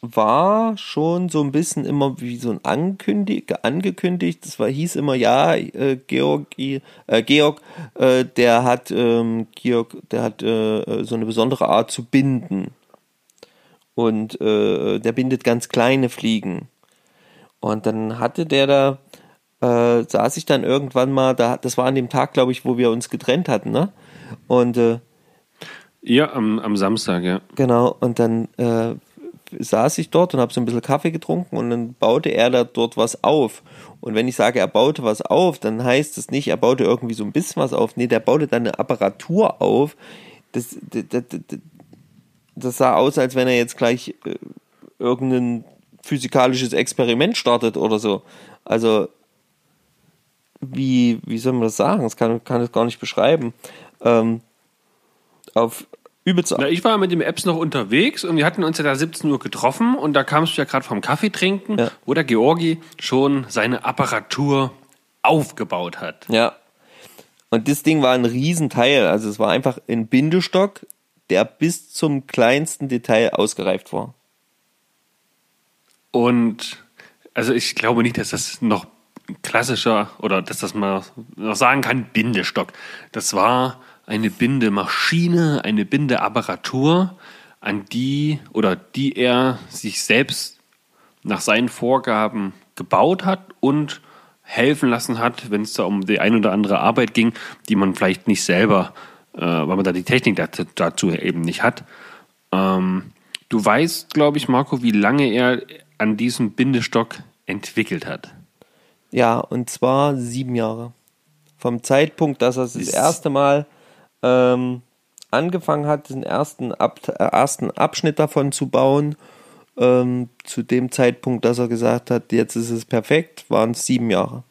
war schon so ein bisschen immer wie so ein Ankündig angekündigt. Das war, hieß immer, ja, äh, Georgi, äh, Georg, äh, der hat, ähm, Georg, der hat äh, so eine besondere Art zu binden. Und äh, der bindet ganz kleine Fliegen. Und dann hatte der da, äh, saß ich dann irgendwann mal, da, das war an dem Tag, glaube ich, wo wir uns getrennt hatten, ne? Und ja, am, am Samstag, ja. Genau, und dann äh, saß ich dort und habe so ein bisschen Kaffee getrunken und dann baute er da dort was auf. Und wenn ich sage, er baute was auf, dann heißt es nicht, er baute irgendwie so ein bisschen was auf. Nee, der baute dann eine Apparatur auf. Das, das, das, das sah aus, als wenn er jetzt gleich äh, irgendein physikalisches Experiment startet oder so. Also, wie, wie soll man das sagen? Das kann, kann ich gar nicht beschreiben. Ähm, auf übelst. Na, ich war mit dem Apps noch unterwegs und wir hatten uns ja da 17 Uhr getroffen und da kamst du ja gerade vom Kaffee trinken, ja. wo der Georgi schon seine Apparatur aufgebaut hat. Ja. Und das Ding war ein Riesenteil. Also es war einfach ein Bindestock, der bis zum kleinsten Detail ausgereift war. Und also ich glaube nicht, dass das noch klassischer oder dass das man noch sagen kann, Bindestock. Das war eine Bindemaschine, eine Bindeapparatur, an die oder die er sich selbst nach seinen Vorgaben gebaut hat und helfen lassen hat, wenn es da um die ein oder andere Arbeit ging, die man vielleicht nicht selber, äh, weil man da die Technik dazu, dazu eben nicht hat. Ähm, du weißt, glaube ich, Marco, wie lange er an diesem Bindestock entwickelt hat. Ja, und zwar sieben Jahre. Vom Zeitpunkt, dass er das erste Mal ähm, angefangen hat, den ersten, Ab äh, ersten Abschnitt davon zu bauen, ähm, zu dem Zeitpunkt, dass er gesagt hat, jetzt ist es perfekt, waren es sieben Jahre.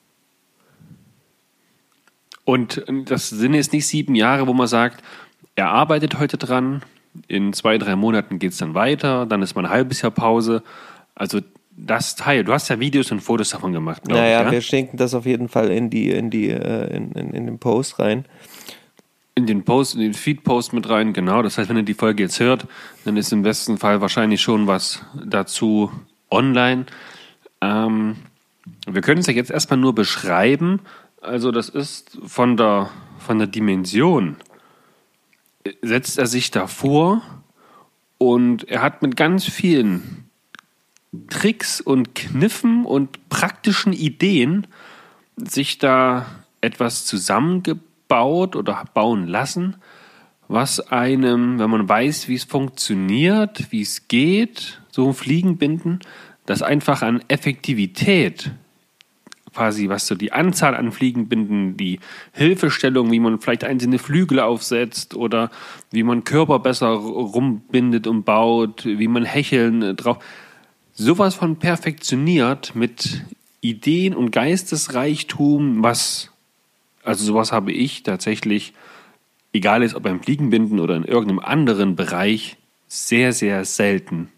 Und das sind jetzt nicht sieben Jahre, wo man sagt, er arbeitet heute dran, in zwei, drei Monaten geht es dann weiter, dann ist mal ein halbes Jahr Pause. Also das Teil, du hast ja Videos und Fotos davon gemacht. Naja, ich, ja? wir schenken das auf jeden Fall in die, in die, äh, in, in, in den Post rein in den Post, in den Feed-Post mit rein, genau. Das heißt, wenn ihr die Folge jetzt hört, dann ist im besten Fall wahrscheinlich schon was dazu online. Ähm, wir können es ja jetzt erstmal nur beschreiben. Also, das ist von der, von der Dimension, setzt er sich davor und er hat mit ganz vielen Tricks und Kniffen und praktischen Ideen sich da etwas zusammengebaut baut oder bauen lassen, was einem, wenn man weiß, wie es funktioniert, wie es geht, so ein Fliegenbinden, das einfach an Effektivität quasi, was so die Anzahl an Fliegenbinden, die Hilfestellung, wie man vielleicht einzelne Flügel aufsetzt oder wie man Körper besser rumbindet und baut, wie man Hecheln äh, drauf. Sowas von perfektioniert mit Ideen und Geistesreichtum, was, also sowas habe ich tatsächlich, egal ist ob beim Fliegenbinden oder in irgendeinem anderen Bereich, sehr, sehr selten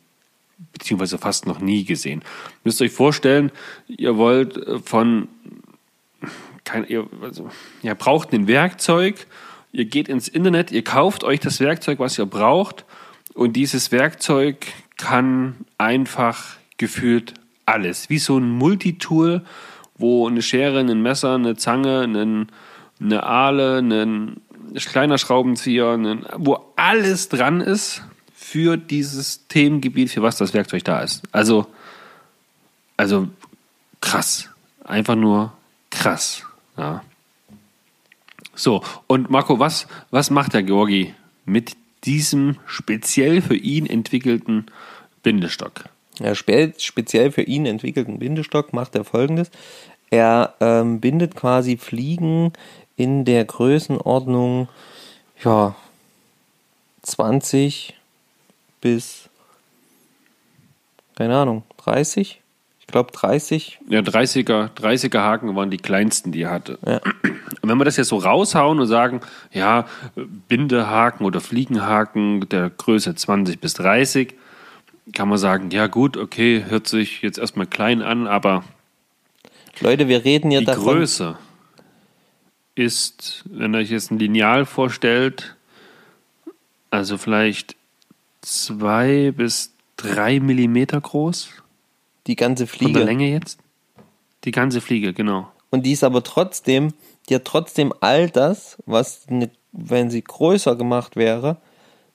beziehungsweise fast noch nie gesehen. Müsst ihr euch vorstellen, ihr wollt äh, von, kein, ihr, also, ihr braucht ein Werkzeug, ihr geht ins Internet, ihr kauft euch das Werkzeug, was ihr braucht und dieses Werkzeug kann einfach gefühlt alles. Wie so ein Multitool, wo eine Schere, ein Messer, eine Zange, einen, eine Ahle, ein kleiner Schraubenzieher, ein, wo alles dran ist für dieses Themengebiet, für was das Werkzeug da ist. Also, also krass. Einfach nur krass. Ja. So, und Marco, was, was macht der Georgi mit diesem speziell für ihn entwickelten Bindestock? Ja, spe speziell für ihn entwickelten Bindestock macht er folgendes. Er ähm, bindet quasi Fliegen in der Größenordnung ja, 20 bis, keine Ahnung, 30? Ich glaube 30. Ja, 30er, 30er Haken waren die kleinsten, die er hatte. Ja. Und wenn wir das jetzt so raushauen und sagen, ja, Bindehaken oder Fliegenhaken der Größe 20 bis 30, kann man sagen, ja gut, okay, hört sich jetzt erstmal klein an, aber Leute, wir reden ja die davon. Größe ist, wenn ihr euch jetzt ein Lineal vorstellt, also vielleicht zwei bis drei Millimeter groß. Die ganze Fliege. Von der Länge jetzt? Die ganze Fliege, genau. Und die ist aber trotzdem, die hat trotzdem all das, was, ne, wenn sie größer gemacht wäre,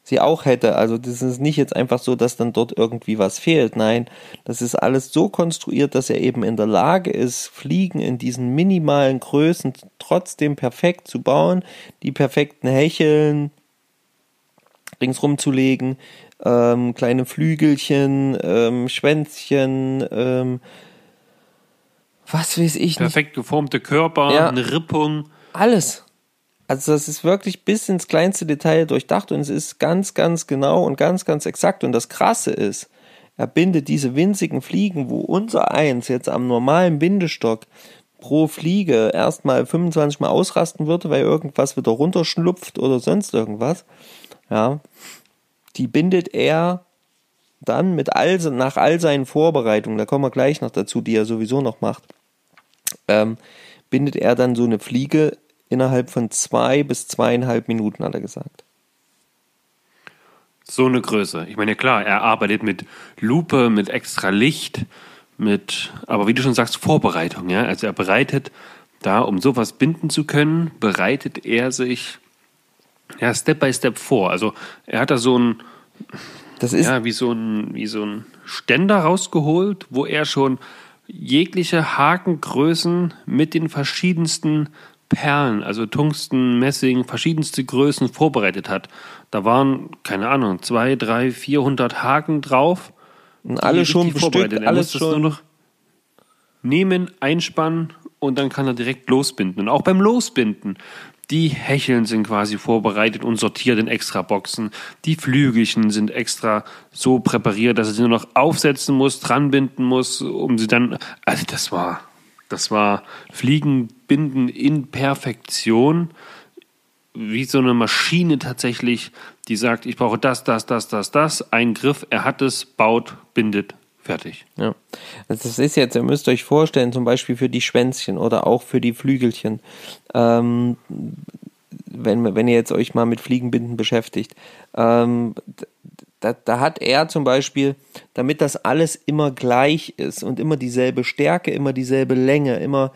sie auch hätte. Also das ist nicht jetzt einfach so, dass dann dort irgendwie was fehlt. Nein, das ist alles so konstruiert, dass er eben in der Lage ist, Fliegen in diesen minimalen Größen trotzdem perfekt zu bauen, die perfekten Hecheln ringsrum zu legen, ähm, kleine Flügelchen, ähm, Schwänzchen, ähm, was weiß ich Perfekt geformte Körper, ja, eine Rippung. Alles. Also das ist wirklich bis ins kleinste Detail durchdacht und es ist ganz, ganz genau und ganz, ganz exakt. Und das Krasse ist, er bindet diese winzigen Fliegen, wo unser eins jetzt am normalen Bindestock pro Fliege erstmal 25 Mal ausrasten würde, weil irgendwas wieder runterschlupft oder sonst irgendwas. Ja, die bindet er dann mit all, nach all seinen Vorbereitungen, da kommen wir gleich noch dazu, die er sowieso noch macht, ähm, bindet er dann so eine Fliege innerhalb von zwei bis zweieinhalb Minuten, hat er gesagt. So eine Größe. Ich meine, klar, er arbeitet mit Lupe, mit extra Licht, mit, aber wie du schon sagst, Vorbereitung, ja. Also er bereitet da, um sowas binden zu können, bereitet er sich ja Step by Step vor. Also er hat da so ein, das ist ja wie so ein, wie so ein Ständer rausgeholt, wo er schon jegliche Hakengrößen mit den verschiedensten Perlen, also Tungsten, Messing, verschiedenste Größen vorbereitet hat. Da waren, keine Ahnung, zwei, drei, vierhundert Haken drauf. Und alle schon vorbereitet. Er alles schon. nur noch nehmen, einspannen und dann kann er direkt losbinden. Und auch beim Losbinden, die Hecheln sind quasi vorbereitet und sortiert in extra Boxen. Die Flügelchen sind extra so präpariert, dass er sie nur noch aufsetzen muss, dranbinden muss, um sie dann. Also das war das war Fliegenbinden in Perfektion, wie so eine Maschine tatsächlich, die sagt, ich brauche das, das, das, das, das, ein Griff, er hat es, baut, bindet, fertig. Ja, also das ist jetzt, ihr müsst euch vorstellen, zum Beispiel für die Schwänzchen oder auch für die Flügelchen, ähm, wenn, wenn ihr jetzt euch mal mit Fliegenbinden beschäftigt, ähm, da, da hat er zum Beispiel, damit das alles immer gleich ist und immer dieselbe Stärke, immer dieselbe Länge, immer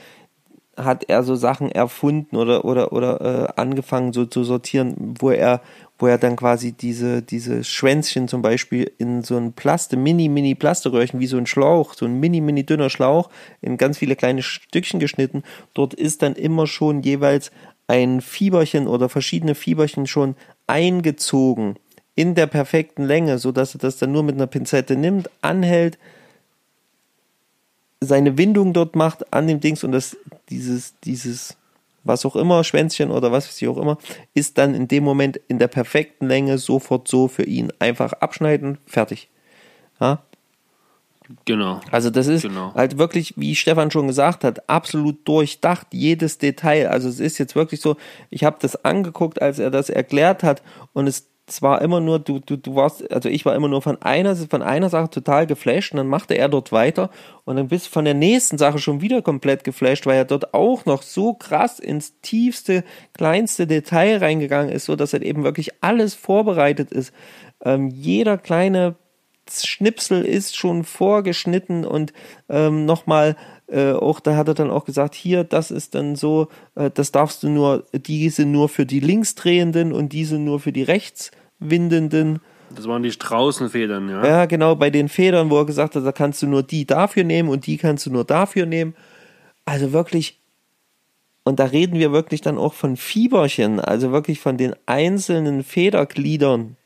hat er so Sachen erfunden oder oder oder äh, angefangen so zu sortieren, wo er wo er dann quasi diese diese Schwänzchen zum Beispiel in so ein Plaste mini mini Plasteröhrchen wie so ein Schlauch, so ein mini mini dünner Schlauch in ganz viele kleine Stückchen geschnitten. Dort ist dann immer schon jeweils ein Fieberchen oder verschiedene Fieberchen schon eingezogen in der perfekten Länge, so dass er das dann nur mit einer Pinzette nimmt, anhält, seine Windung dort macht an dem Dings und das, dieses, dieses, was auch immer, Schwänzchen oder was weiß ich auch immer, ist dann in dem Moment in der perfekten Länge sofort so für ihn einfach abschneiden, fertig. Ja? Genau. Also das ist Genau. halt wirklich, wie Stefan schon gesagt hat, absolut durchdacht, jedes Detail. Also es ist jetzt wirklich so, ich habe das angeguckt, als er das erklärt hat und es es war immer nur, du, du, du warst, also ich war immer nur von einer, von einer Sache total geflasht und dann machte er dort weiter und dann bist du von der nächsten Sache schon wieder komplett geflasht, weil er dort auch noch so krass ins tiefste, kleinste Detail reingegangen ist, so dass halt eben wirklich alles vorbereitet ist. Ähm, jeder kleine Schnipsel ist schon vorgeschnitten und ähm, nochmal, äh, auch da hat er dann auch gesagt, hier, das ist dann so, äh, das darfst du nur, diese nur für die Linksdrehenden und diese nur für die Rechtswindenden. Das waren die Straußenfedern, ja. Ja, genau, bei den Federn, wo er gesagt hat, da kannst du nur die dafür nehmen und die kannst du nur dafür nehmen. Also wirklich, und da reden wir wirklich dann auch von Fieberchen, also wirklich von den einzelnen Federgliedern,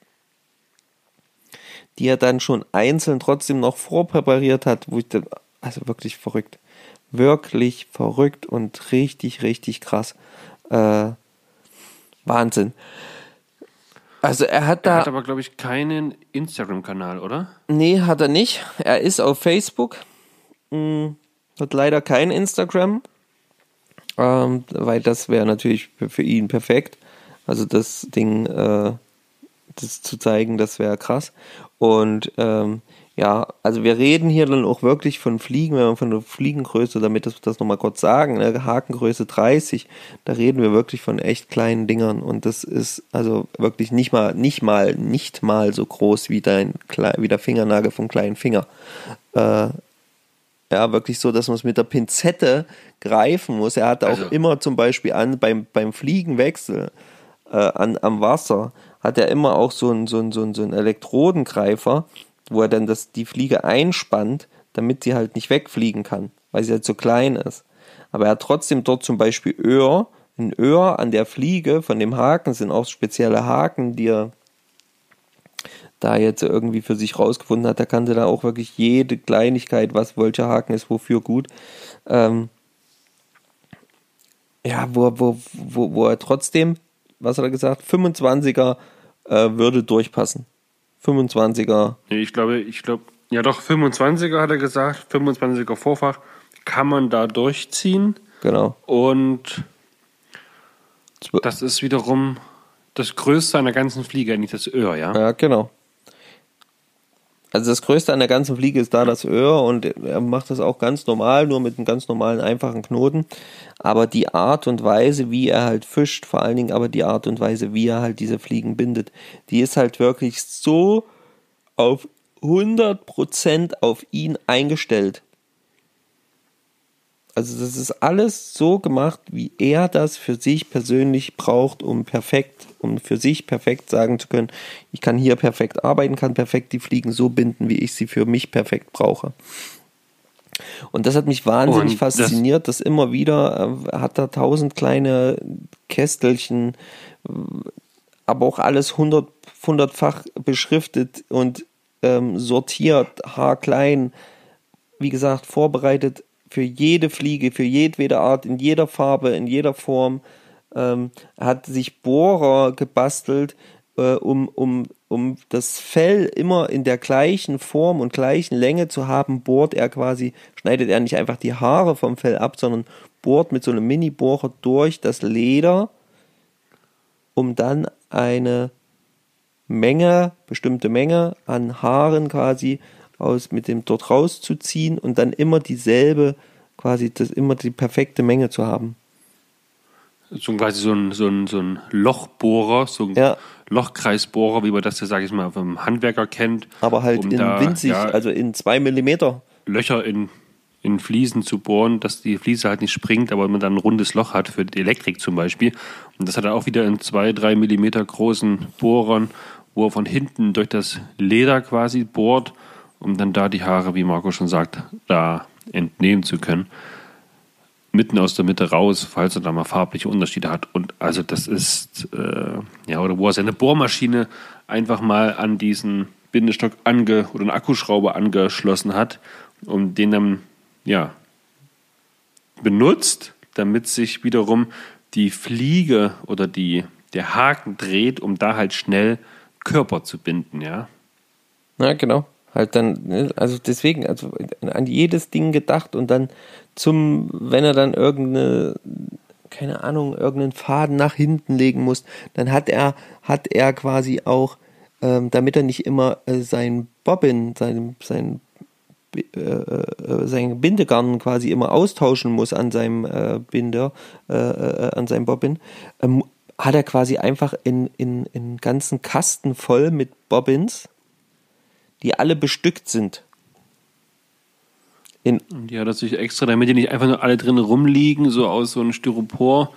die er dann schon einzeln trotzdem noch vorpräpariert hat, wo ich dann, also wirklich verrückt. Wirklich verrückt und richtig, richtig krass. Äh, Wahnsinn. Also er hat Er da. hat aber, glaube ich, keinen Instagram-Kanal, oder? Nee, hat er nicht. Er ist auf Facebook. Hm, hat leider kein Instagram. Ähm, weil das wäre natürlich für, für ihn perfekt. Also das Ding, äh, das zu zeigen, das wäre krass. Und ähm, ja, also wir reden hier dann auch wirklich von Fliegen, wenn wir von der Fliegengröße, damit das, das nochmal kurz sagen, ne, Hakengröße 30, da reden wir wirklich von echt kleinen Dingern und das ist also wirklich nicht mal, nicht mal, nicht mal so groß wie dein, wie der Fingernagel vom kleinen Finger. Äh, ja, wirklich so, dass man es mit der Pinzette greifen muss. Er hat auch Also- immer zum Beispiel an, beim, beim Fliegenwechsel äh, an, am Wasser, hat er immer auch so einen so einen- so einen- so einen Elektrodengreifer, wo er dann das, die Fliege einspannt, damit sie halt nicht wegfliegen kann, weil sie halt so klein ist. Aber er hat trotzdem dort zum Beispiel Öhr, ein Öhr an der Fliege von dem Haken sind auch spezielle Haken, die er da jetzt irgendwie für sich rausgefunden hat, da kannte da auch wirklich jede Kleinigkeit, was welcher Haken ist, wofür gut. Ähm, ja, wo, wo, wo, wo er trotzdem, was hat er gesagt, 25er äh, würde durchpassen. 25er, Nee, ich glaube, ich glaube, ja doch, 25er hat er gesagt, 25er Vorfach kann man da durchziehen genau. und das ist wiederum das Größte an der ganzen Fliege, nicht das Öhr, ja? Ja, genau. Also das Größte an der ganzen Fliege ist da das Öhr und er macht das auch ganz normal, nur mit einem ganz normalen, einfachen Knoten. Aber die Art und Weise, wie er halt fischt, vor allen Dingen aber die Art und Weise, wie er halt diese Fliegen bindet, die ist halt wirklich so auf 100% auf ihn eingestellt. Also das ist alles so gemacht, wie er das für sich persönlich braucht, um perfekt, um für sich perfekt sagen zu können, ich kann hier perfekt arbeiten, kann perfekt die Fliegen so binden, wie ich sie für mich perfekt brauche. Und das hat mich wahnsinnig Und das- fasziniert, dass immer wieder äh, hat er tausend kleine Kästelchen, äh, aber auch alles hundert, hundertfach beschriftet und ähm, sortiert, haarklein, wie gesagt, vorbereitet für jede Fliege, für jedwede Art, in jeder Farbe, in jeder Form. Ähm, hat sich Bohrer gebastelt, äh, um, um, um das Fell immer in der gleichen Form und gleichen Länge zu haben, bohrt er quasi, schneidet er nicht einfach die Haare vom Fell ab, sondern bohrt mit so einem Mini-Bohrer durch das Leder, um dann eine Menge, bestimmte Menge an Haaren quasi aus mit dem dort rauszuziehen und dann immer dieselbe, quasi das immer die perfekte Menge zu haben. So quasi so ein, so ein, so ein Lochbohrer, so ein Ja. Lochkreisbohrer, wie man das ja, sage ich mal, vom Handwerker kennt. Aber halt um in da, winzig, ja, also in zwei Millimeter. Löcher in, in Fliesen zu bohren, dass die Fliese halt nicht springt, aber man dann ein rundes Loch hat für die Elektrik zum Beispiel. Und das hat er auch wieder in zwei, drei Millimeter großen Bohrern, wo er von hinten durch das Leder quasi bohrt, um dann da die Haare, wie Marco schon sagt, da entnehmen zu können. Mitten aus der Mitte raus, falls er da mal farbliche Unterschiede hat. Und also das ist, äh, ja, oder wo er seine Bohrmaschine einfach mal an diesen Bindestock ange oder einen Akkuschrauber angeschlossen hat, um den dann ja, benutzt, damit sich wiederum die Fliege oder die, der Haken dreht, um da halt schnell Körper zu binden, ja. Ja, genau. Halt dann, ne, also deswegen, also an jedes Ding gedacht und dann zum, wenn er dann irgendeine, keine Ahnung, irgendeinen Faden nach hinten legen muss, dann hat er, hat er quasi auch, ähm, damit er nicht immer äh, sein Bobbin, sein, sein äh, äh, sein Bindegarn quasi immer austauschen muss an seinem äh, Binder, äh, äh, an seinem Bobbin, ähm, hat er quasi einfach in, in, in ganzen Kasten voll mit Bobbins, die alle bestückt sind. In hat er sich extra, damit die nicht einfach nur alle drin rumliegen, so aus so einem Styropor,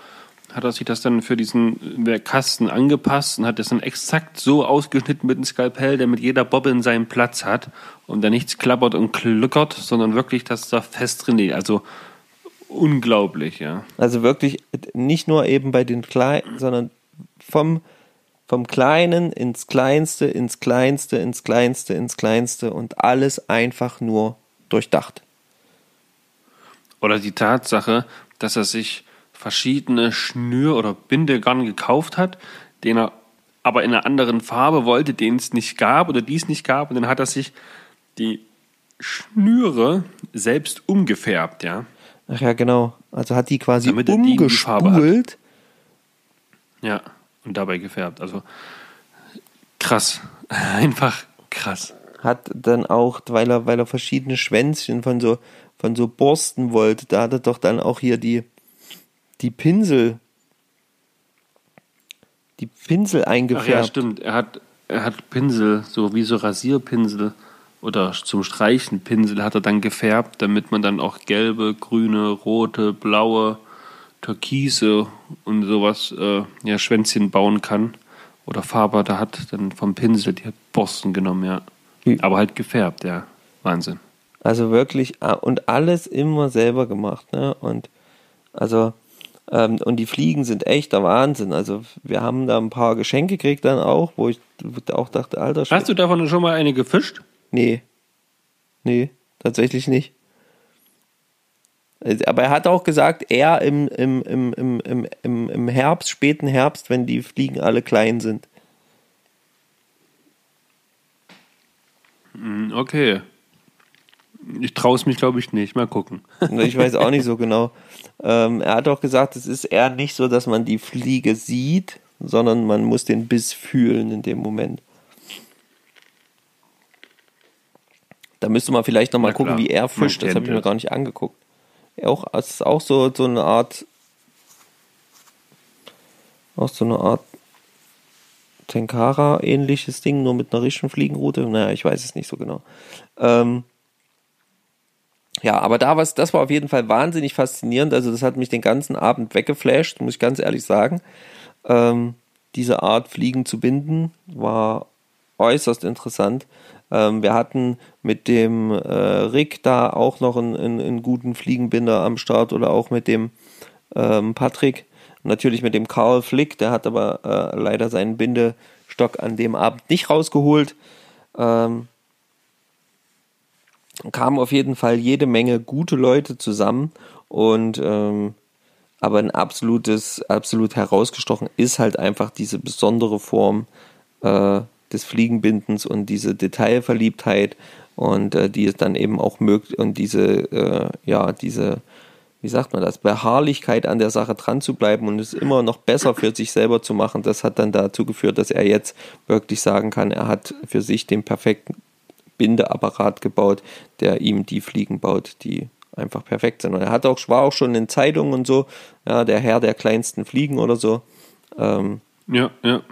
hat er sich das dann für diesen Kasten angepasst und hat das dann exakt so ausgeschnitten mit dem Skalpell, damit jeder Bobbin seinen Platz hat und da nichts klappert und klückert, sondern wirklich, dass da fest drin liegt. Also unglaublich, ja. Also wirklich nicht nur eben bei den Kleinen, sondern vom, vom Kleinen ins Kleinste, ins Kleinste, ins Kleinste, ins Kleinste und alles einfach nur durchdacht. Oder die Tatsache, dass er sich verschiedene Schnür- oder Bindegarn gekauft hat, den er aber in einer anderen Farbe wollte, den es nicht gab oder die es nicht gab. Und dann hat er sich die Schnüre selbst umgefärbt, ja. Ach ja, genau. Also hat die quasi Damit er die umgespult. Ja, und dabei gefärbt. Also krass. <laughs> Einfach krass. Hat dann auch, weil er, weil er verschiedene Schwänzchen von so, von so Borsten wollte, da hat er doch dann auch hier die, die Pinsel, die Pinsel Ach ja, eingefärbt. stimmt. Er hat, er hat Pinsel, so wie so Rasierpinsel oder zum Streichen Pinsel hat er dann gefärbt, damit man dann auch gelbe, grüne, rote, blaue, türkise und sowas, äh, ja, Schwänzchen bauen kann. Oder Farbe da hat dann vom Pinsel die hat Borsten genommen, ja. Hm. Aber halt gefärbt, ja. Wahnsinn. Also wirklich, ah, und alles immer selber gemacht, ne? Und also, ähm, und die Fliegen sind echt der Wahnsinn. Also wir haben da ein paar Geschenke gekriegt dann auch, wo ich auch dachte, alter. Hast du davon schon mal eine gefischt? Nee. Nee, tatsächlich nicht. Also, Aber er hat auch gesagt, er im, im, im, im, im, im Herbst, späten Herbst, wenn die Fliegen alle klein sind. Okay. Ich traue es mich, glaube ich, nicht. Mal gucken. Ich weiß auch nicht so genau. Ähm, er hat auch gesagt, es ist eher nicht so, dass man die Fliege sieht, sondern man muss den Biss fühlen in dem Moment. Da müsste man vielleicht nochmal gucken, klar. wie er Man fischt. Das kennt habe ich mir gar nicht angeguckt. Auch, es ist auch so, so eine Art, auch so eine Art Tenkara-ähnliches Ding, nur mit einer richtigen Fliegenroute. Naja, ich weiß es nicht so genau. Ähm, ja, aber da was, das war auf jeden Fall wahnsinnig faszinierend. Also das hat mich den ganzen Abend weggeflasht, muss ich ganz ehrlich sagen. Ähm, diese Art Fliegen zu binden war äußerst interessant. Ähm, wir hatten mit dem äh, Rick da auch noch einen, einen, einen guten Fliegenbinder am Start oder auch mit dem ähm, Patrick. Natürlich mit dem Karl Flick, der hat aber äh, leider seinen Bindestock an dem Abend nicht rausgeholt. Ähm, kamen auf jeden Fall jede Menge gute Leute zusammen und ähm, aber ein absolutes, absolut herausgestochen ist halt einfach diese besondere Form äh, des Fliegenbindens und diese Detailverliebtheit und äh, die es dann eben auch mögt und diese, äh, ja, diese, wie sagt man das, Beharrlichkeit an der Sache dran zu bleiben und es immer noch besser für sich selber zu machen, das hat dann dazu geführt, dass er jetzt wirklich sagen kann, er hat für sich den perfekten Bindeapparat gebaut, der ihm die Fliegen baut, die einfach perfekt sind. Und er hat auch, war auch schon in Zeitungen und so, ja, der Herr der kleinsten Fliegen oder so. Ähm, Ja, ja.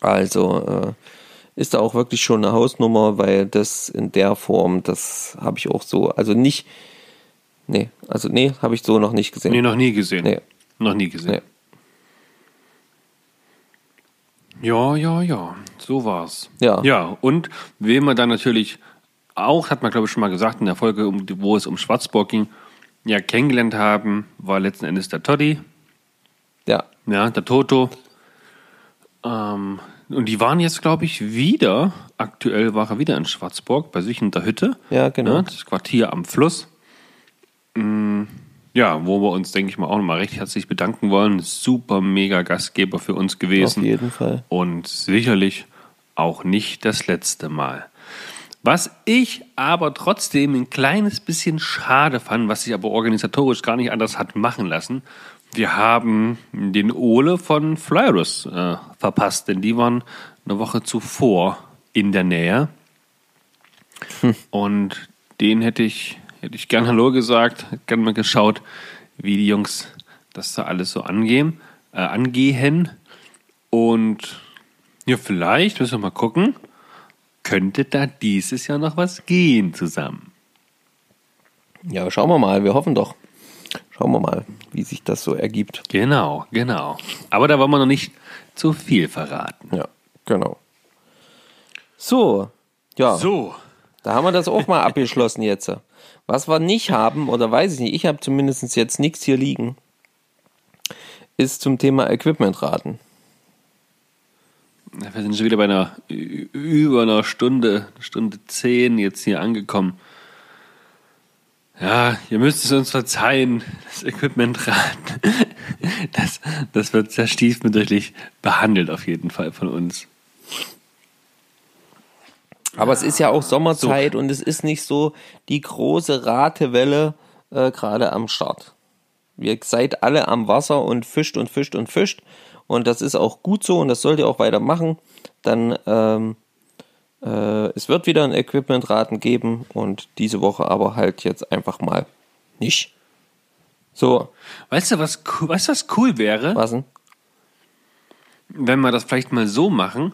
also äh, ist da auch wirklich schon eine Hausnummer, weil das in der Form, das habe ich auch so, also nicht, nee, also nee, habe ich so noch nicht gesehen. Nee, noch nie gesehen. Nee. Noch nie gesehen. Nee. Ja, ja, ja. So war's. Ja. Ja, und wen man dann natürlich auch, hat man glaube ich schon mal gesagt in der Folge, um, wo es um Schwarzburg ging, ja, kennengelernt haben, war letzten Endes der Toddy, Ja, ja, der Toto. Ähm, und die waren jetzt, glaube ich, wieder, aktuell war er wieder in Schwarzburg, bei sich in der Hütte. Ja, genau. Ne, das Quartier am Fluss. Mm, Ja, wo wir uns, denke ich mal, auch nochmal recht herzlich bedanken wollen. Super mega Gastgeber für uns gewesen. Auf jeden Fall. Und sicherlich auch nicht das letzte Mal. Was ich aber trotzdem ein kleines bisschen schade fand, was sich aber organisatorisch gar nicht anders hat machen lassen, wir haben den Ole von Flyerus äh, verpasst, denn die waren eine Woche zuvor in der Nähe. Und den hätte ich, hätte ich gern Hallo gesagt, hätte gern mal geschaut, wie die Jungs das da alles so angehen, äh, angehen. Und ja, vielleicht müssen wir mal gucken, könnte da dieses Jahr noch was gehen zusammen. Ja, schauen wir mal. Wir hoffen doch. Schauen wir mal, wie sich das so ergibt. Genau, genau. Aber da wollen wir noch nicht zu viel verraten. Ja, genau. So, ja, So, da haben wir das auch mal abgeschlossen jetzt. Was wir nicht haben, oder weiß ich nicht, ich habe zumindest jetzt nichts hier liegen, ist zum Thema Equipmentraten. wir sind schon wieder bei einer über einer Stunde, Stunde zehn jetzt hier angekommen. Ja, ihr müsst es uns verzeihen, das Equipmentraten, das, das wird sehr stiefmütterlich behandelt auf jeden Fall von uns. Aber es ist ja auch Sommerzeit und es ist nicht so die große Ratewelle äh, gerade am Start. Ihr seid alle am Wasser und fischt und fischt und fischt. Und das ist auch gut so und das sollt ihr auch weitermachen. Dann ähm, äh, es wird wieder ein Equipmentraten geben und diese Woche aber halt jetzt einfach mal nicht. So, Weißt du, was, cool- weißt du, was cool wäre? was denn? wenn wir das vielleicht mal so machen,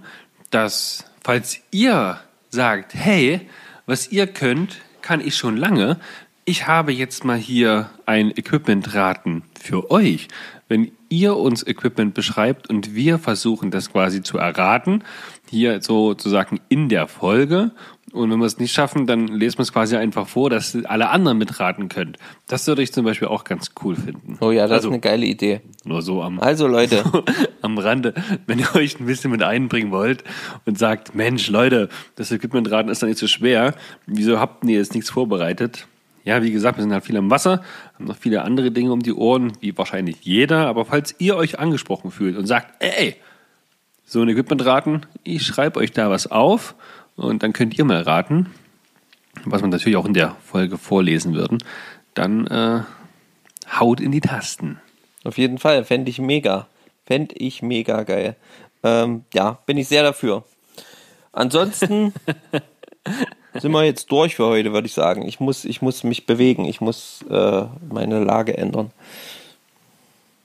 dass falls ihr sagt, hey, was ihr könnt, kann ich schon lange. Ich habe jetzt mal hier ein Equipment-Raten für euch. Wenn ihr uns Equipment beschreibt und wir versuchen das quasi zu erraten, hier sozusagen in der Folge. Und wenn wir es nicht schaffen, dann lesen wir es quasi einfach vor, dass alle anderen mitraten könnt. Das würde ich zum Beispiel auch ganz cool finden. Oh ja, das also, ist eine geile Idee. nur so am, Also Leute, <laughs> am Rande, wenn ihr euch ein bisschen mit einbringen wollt und sagt, Mensch, Leute, das Equipmentraten ist doch nicht so schwer, wieso habt ihr jetzt nichts vorbereitet? Ja, wie gesagt, wir sind halt viel am Wasser, haben noch viele andere Dinge um die Ohren, wie wahrscheinlich jeder, aber falls ihr euch angesprochen fühlt und sagt, ey, so ein Equipmentraten, ich schreibe euch da was auf und dann könnt ihr mal raten, was wir natürlich auch in der Folge vorlesen würden, dann äh, haut in die Tasten. Auf jeden Fall, fände ich mega. Fände ich mega geil. Ähm, ja, bin ich sehr dafür. Ansonsten <laughs> sind wir jetzt durch für heute, würde ich sagen. Ich muss, ich muss mich bewegen. Ich muss äh, meine Lage ändern.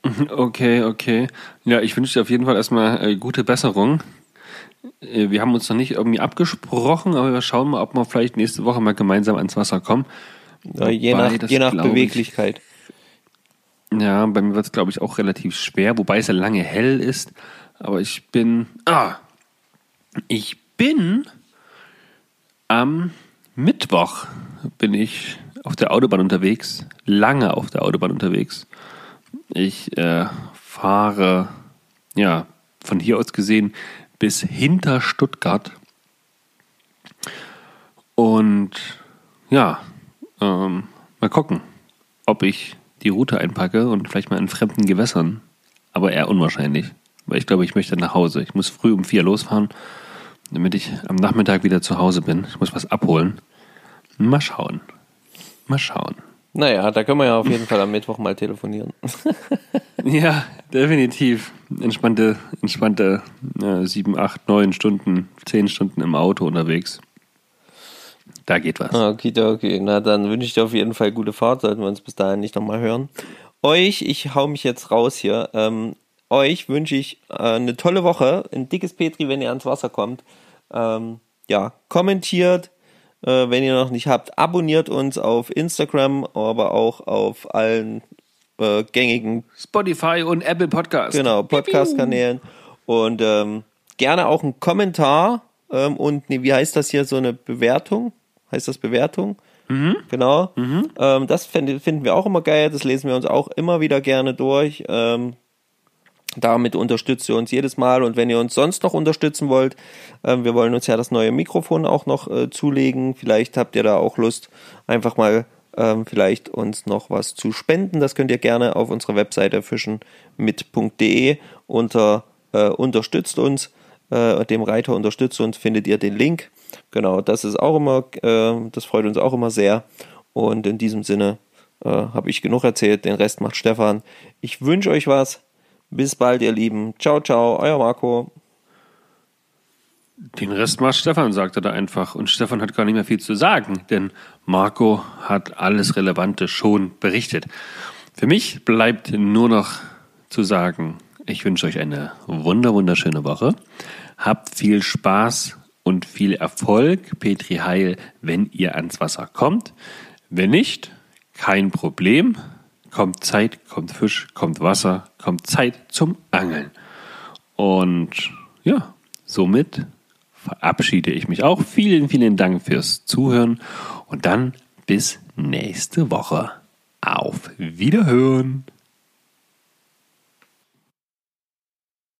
<laughs> Okay, okay. Ja, ich wünsche dir auf jeden Fall erstmal äh, gute Besserung. Äh, wir haben uns noch nicht irgendwie abgesprochen, aber wir schauen mal, ob wir vielleicht nächste Woche mal gemeinsam ans Wasser kommen. Äh, je nach, je nach glaub ich- Beweglichkeit. Ja, bei mir wird es, glaube ich, auch relativ schwer, wobei es ja lange hell ist. Aber ich bin. Ah! Ich bin am Mittwoch bin ich auf der Autobahn unterwegs, lange auf der Autobahn unterwegs. Ich äh, fahre, ja, von hier aus gesehen bis hinter Stuttgart. Und ja, ähm, mal gucken, ob ich die Route einpacke und vielleicht mal in fremden Gewässern. Aber eher unwahrscheinlich, weil ich glaube, ich möchte nach Hause. Ich muss früh um vier losfahren, damit ich am Nachmittag wieder zu Hause bin. Ich muss was abholen. Mal schauen. Mal schauen. Naja, da können wir ja auf jeden Fall am Mittwoch mal telefonieren. <laughs> Ja, definitiv. Entspannte, entspannte äh, sieben, acht, neun Stunden, zehn Stunden im Auto unterwegs. Da geht was. Okay, okay. Na, dann wünsche ich dir auf jeden Fall gute Fahrt, sollten wir uns bis dahin nicht nochmal hören. Euch, ich hau mich jetzt raus hier, ähm, euch wünsche ich äh, eine tolle Woche, ein dickes Petri, wenn ihr ans Wasser kommt. Ähm, ja, kommentiert, äh, wenn ihr noch nicht habt, abonniert uns auf Instagram, aber auch auf allen äh, gängigen Spotify und Apple Podcast. Genau, Podcast-Kanälen. Und ähm, gerne auch einen Kommentar ähm, und nee, wie heißt das hier, so eine Bewertung? Heißt das Bewertung? Genau. Ähm, das finden wir auch immer geil. Das lesen wir uns auch immer wieder gerne durch. Ähm, Damit unterstützt ihr uns jedes Mal und wenn ihr uns sonst noch unterstützen wollt, äh, wir wollen uns ja das neue Mikrofon auch noch äh, zulegen. Vielleicht habt ihr da auch Lust, einfach mal ähm, vielleicht uns noch was zu spenden. Das könnt ihr gerne auf unserer Webseite fischenmit.de unter äh, unterstützt uns, äh, dem Reiter unterstützt uns, findet ihr den Link. Genau, das ist auch immer, äh, das freut uns auch immer sehr. Und in diesem Sinne äh, habe ich genug erzählt, den Rest macht Stefan. Ich wünsche euch was. Bis bald, ihr Lieben. Ciao, ciao, euer Marco. Den Rest macht Stefan, sagte er einfach. Und Stefan hat gar nicht mehr viel zu sagen, denn Marco hat alles Relevante schon berichtet. Für mich bleibt nur noch zu sagen, ich wünsche euch eine wunder wunderschöne Woche. Habt viel Spaß und viel Erfolg, Petri Heil, wenn ihr ans Wasser kommt. Wenn nicht, kein Problem. Kommt Zeit, kommt Fisch, kommt Wasser, kommt Zeit zum Angeln. Und ja, somit verabschiede ich mich auch. Vielen, vielen Dank fürs Zuhören und dann bis nächste Woche. Auf Wiederhören!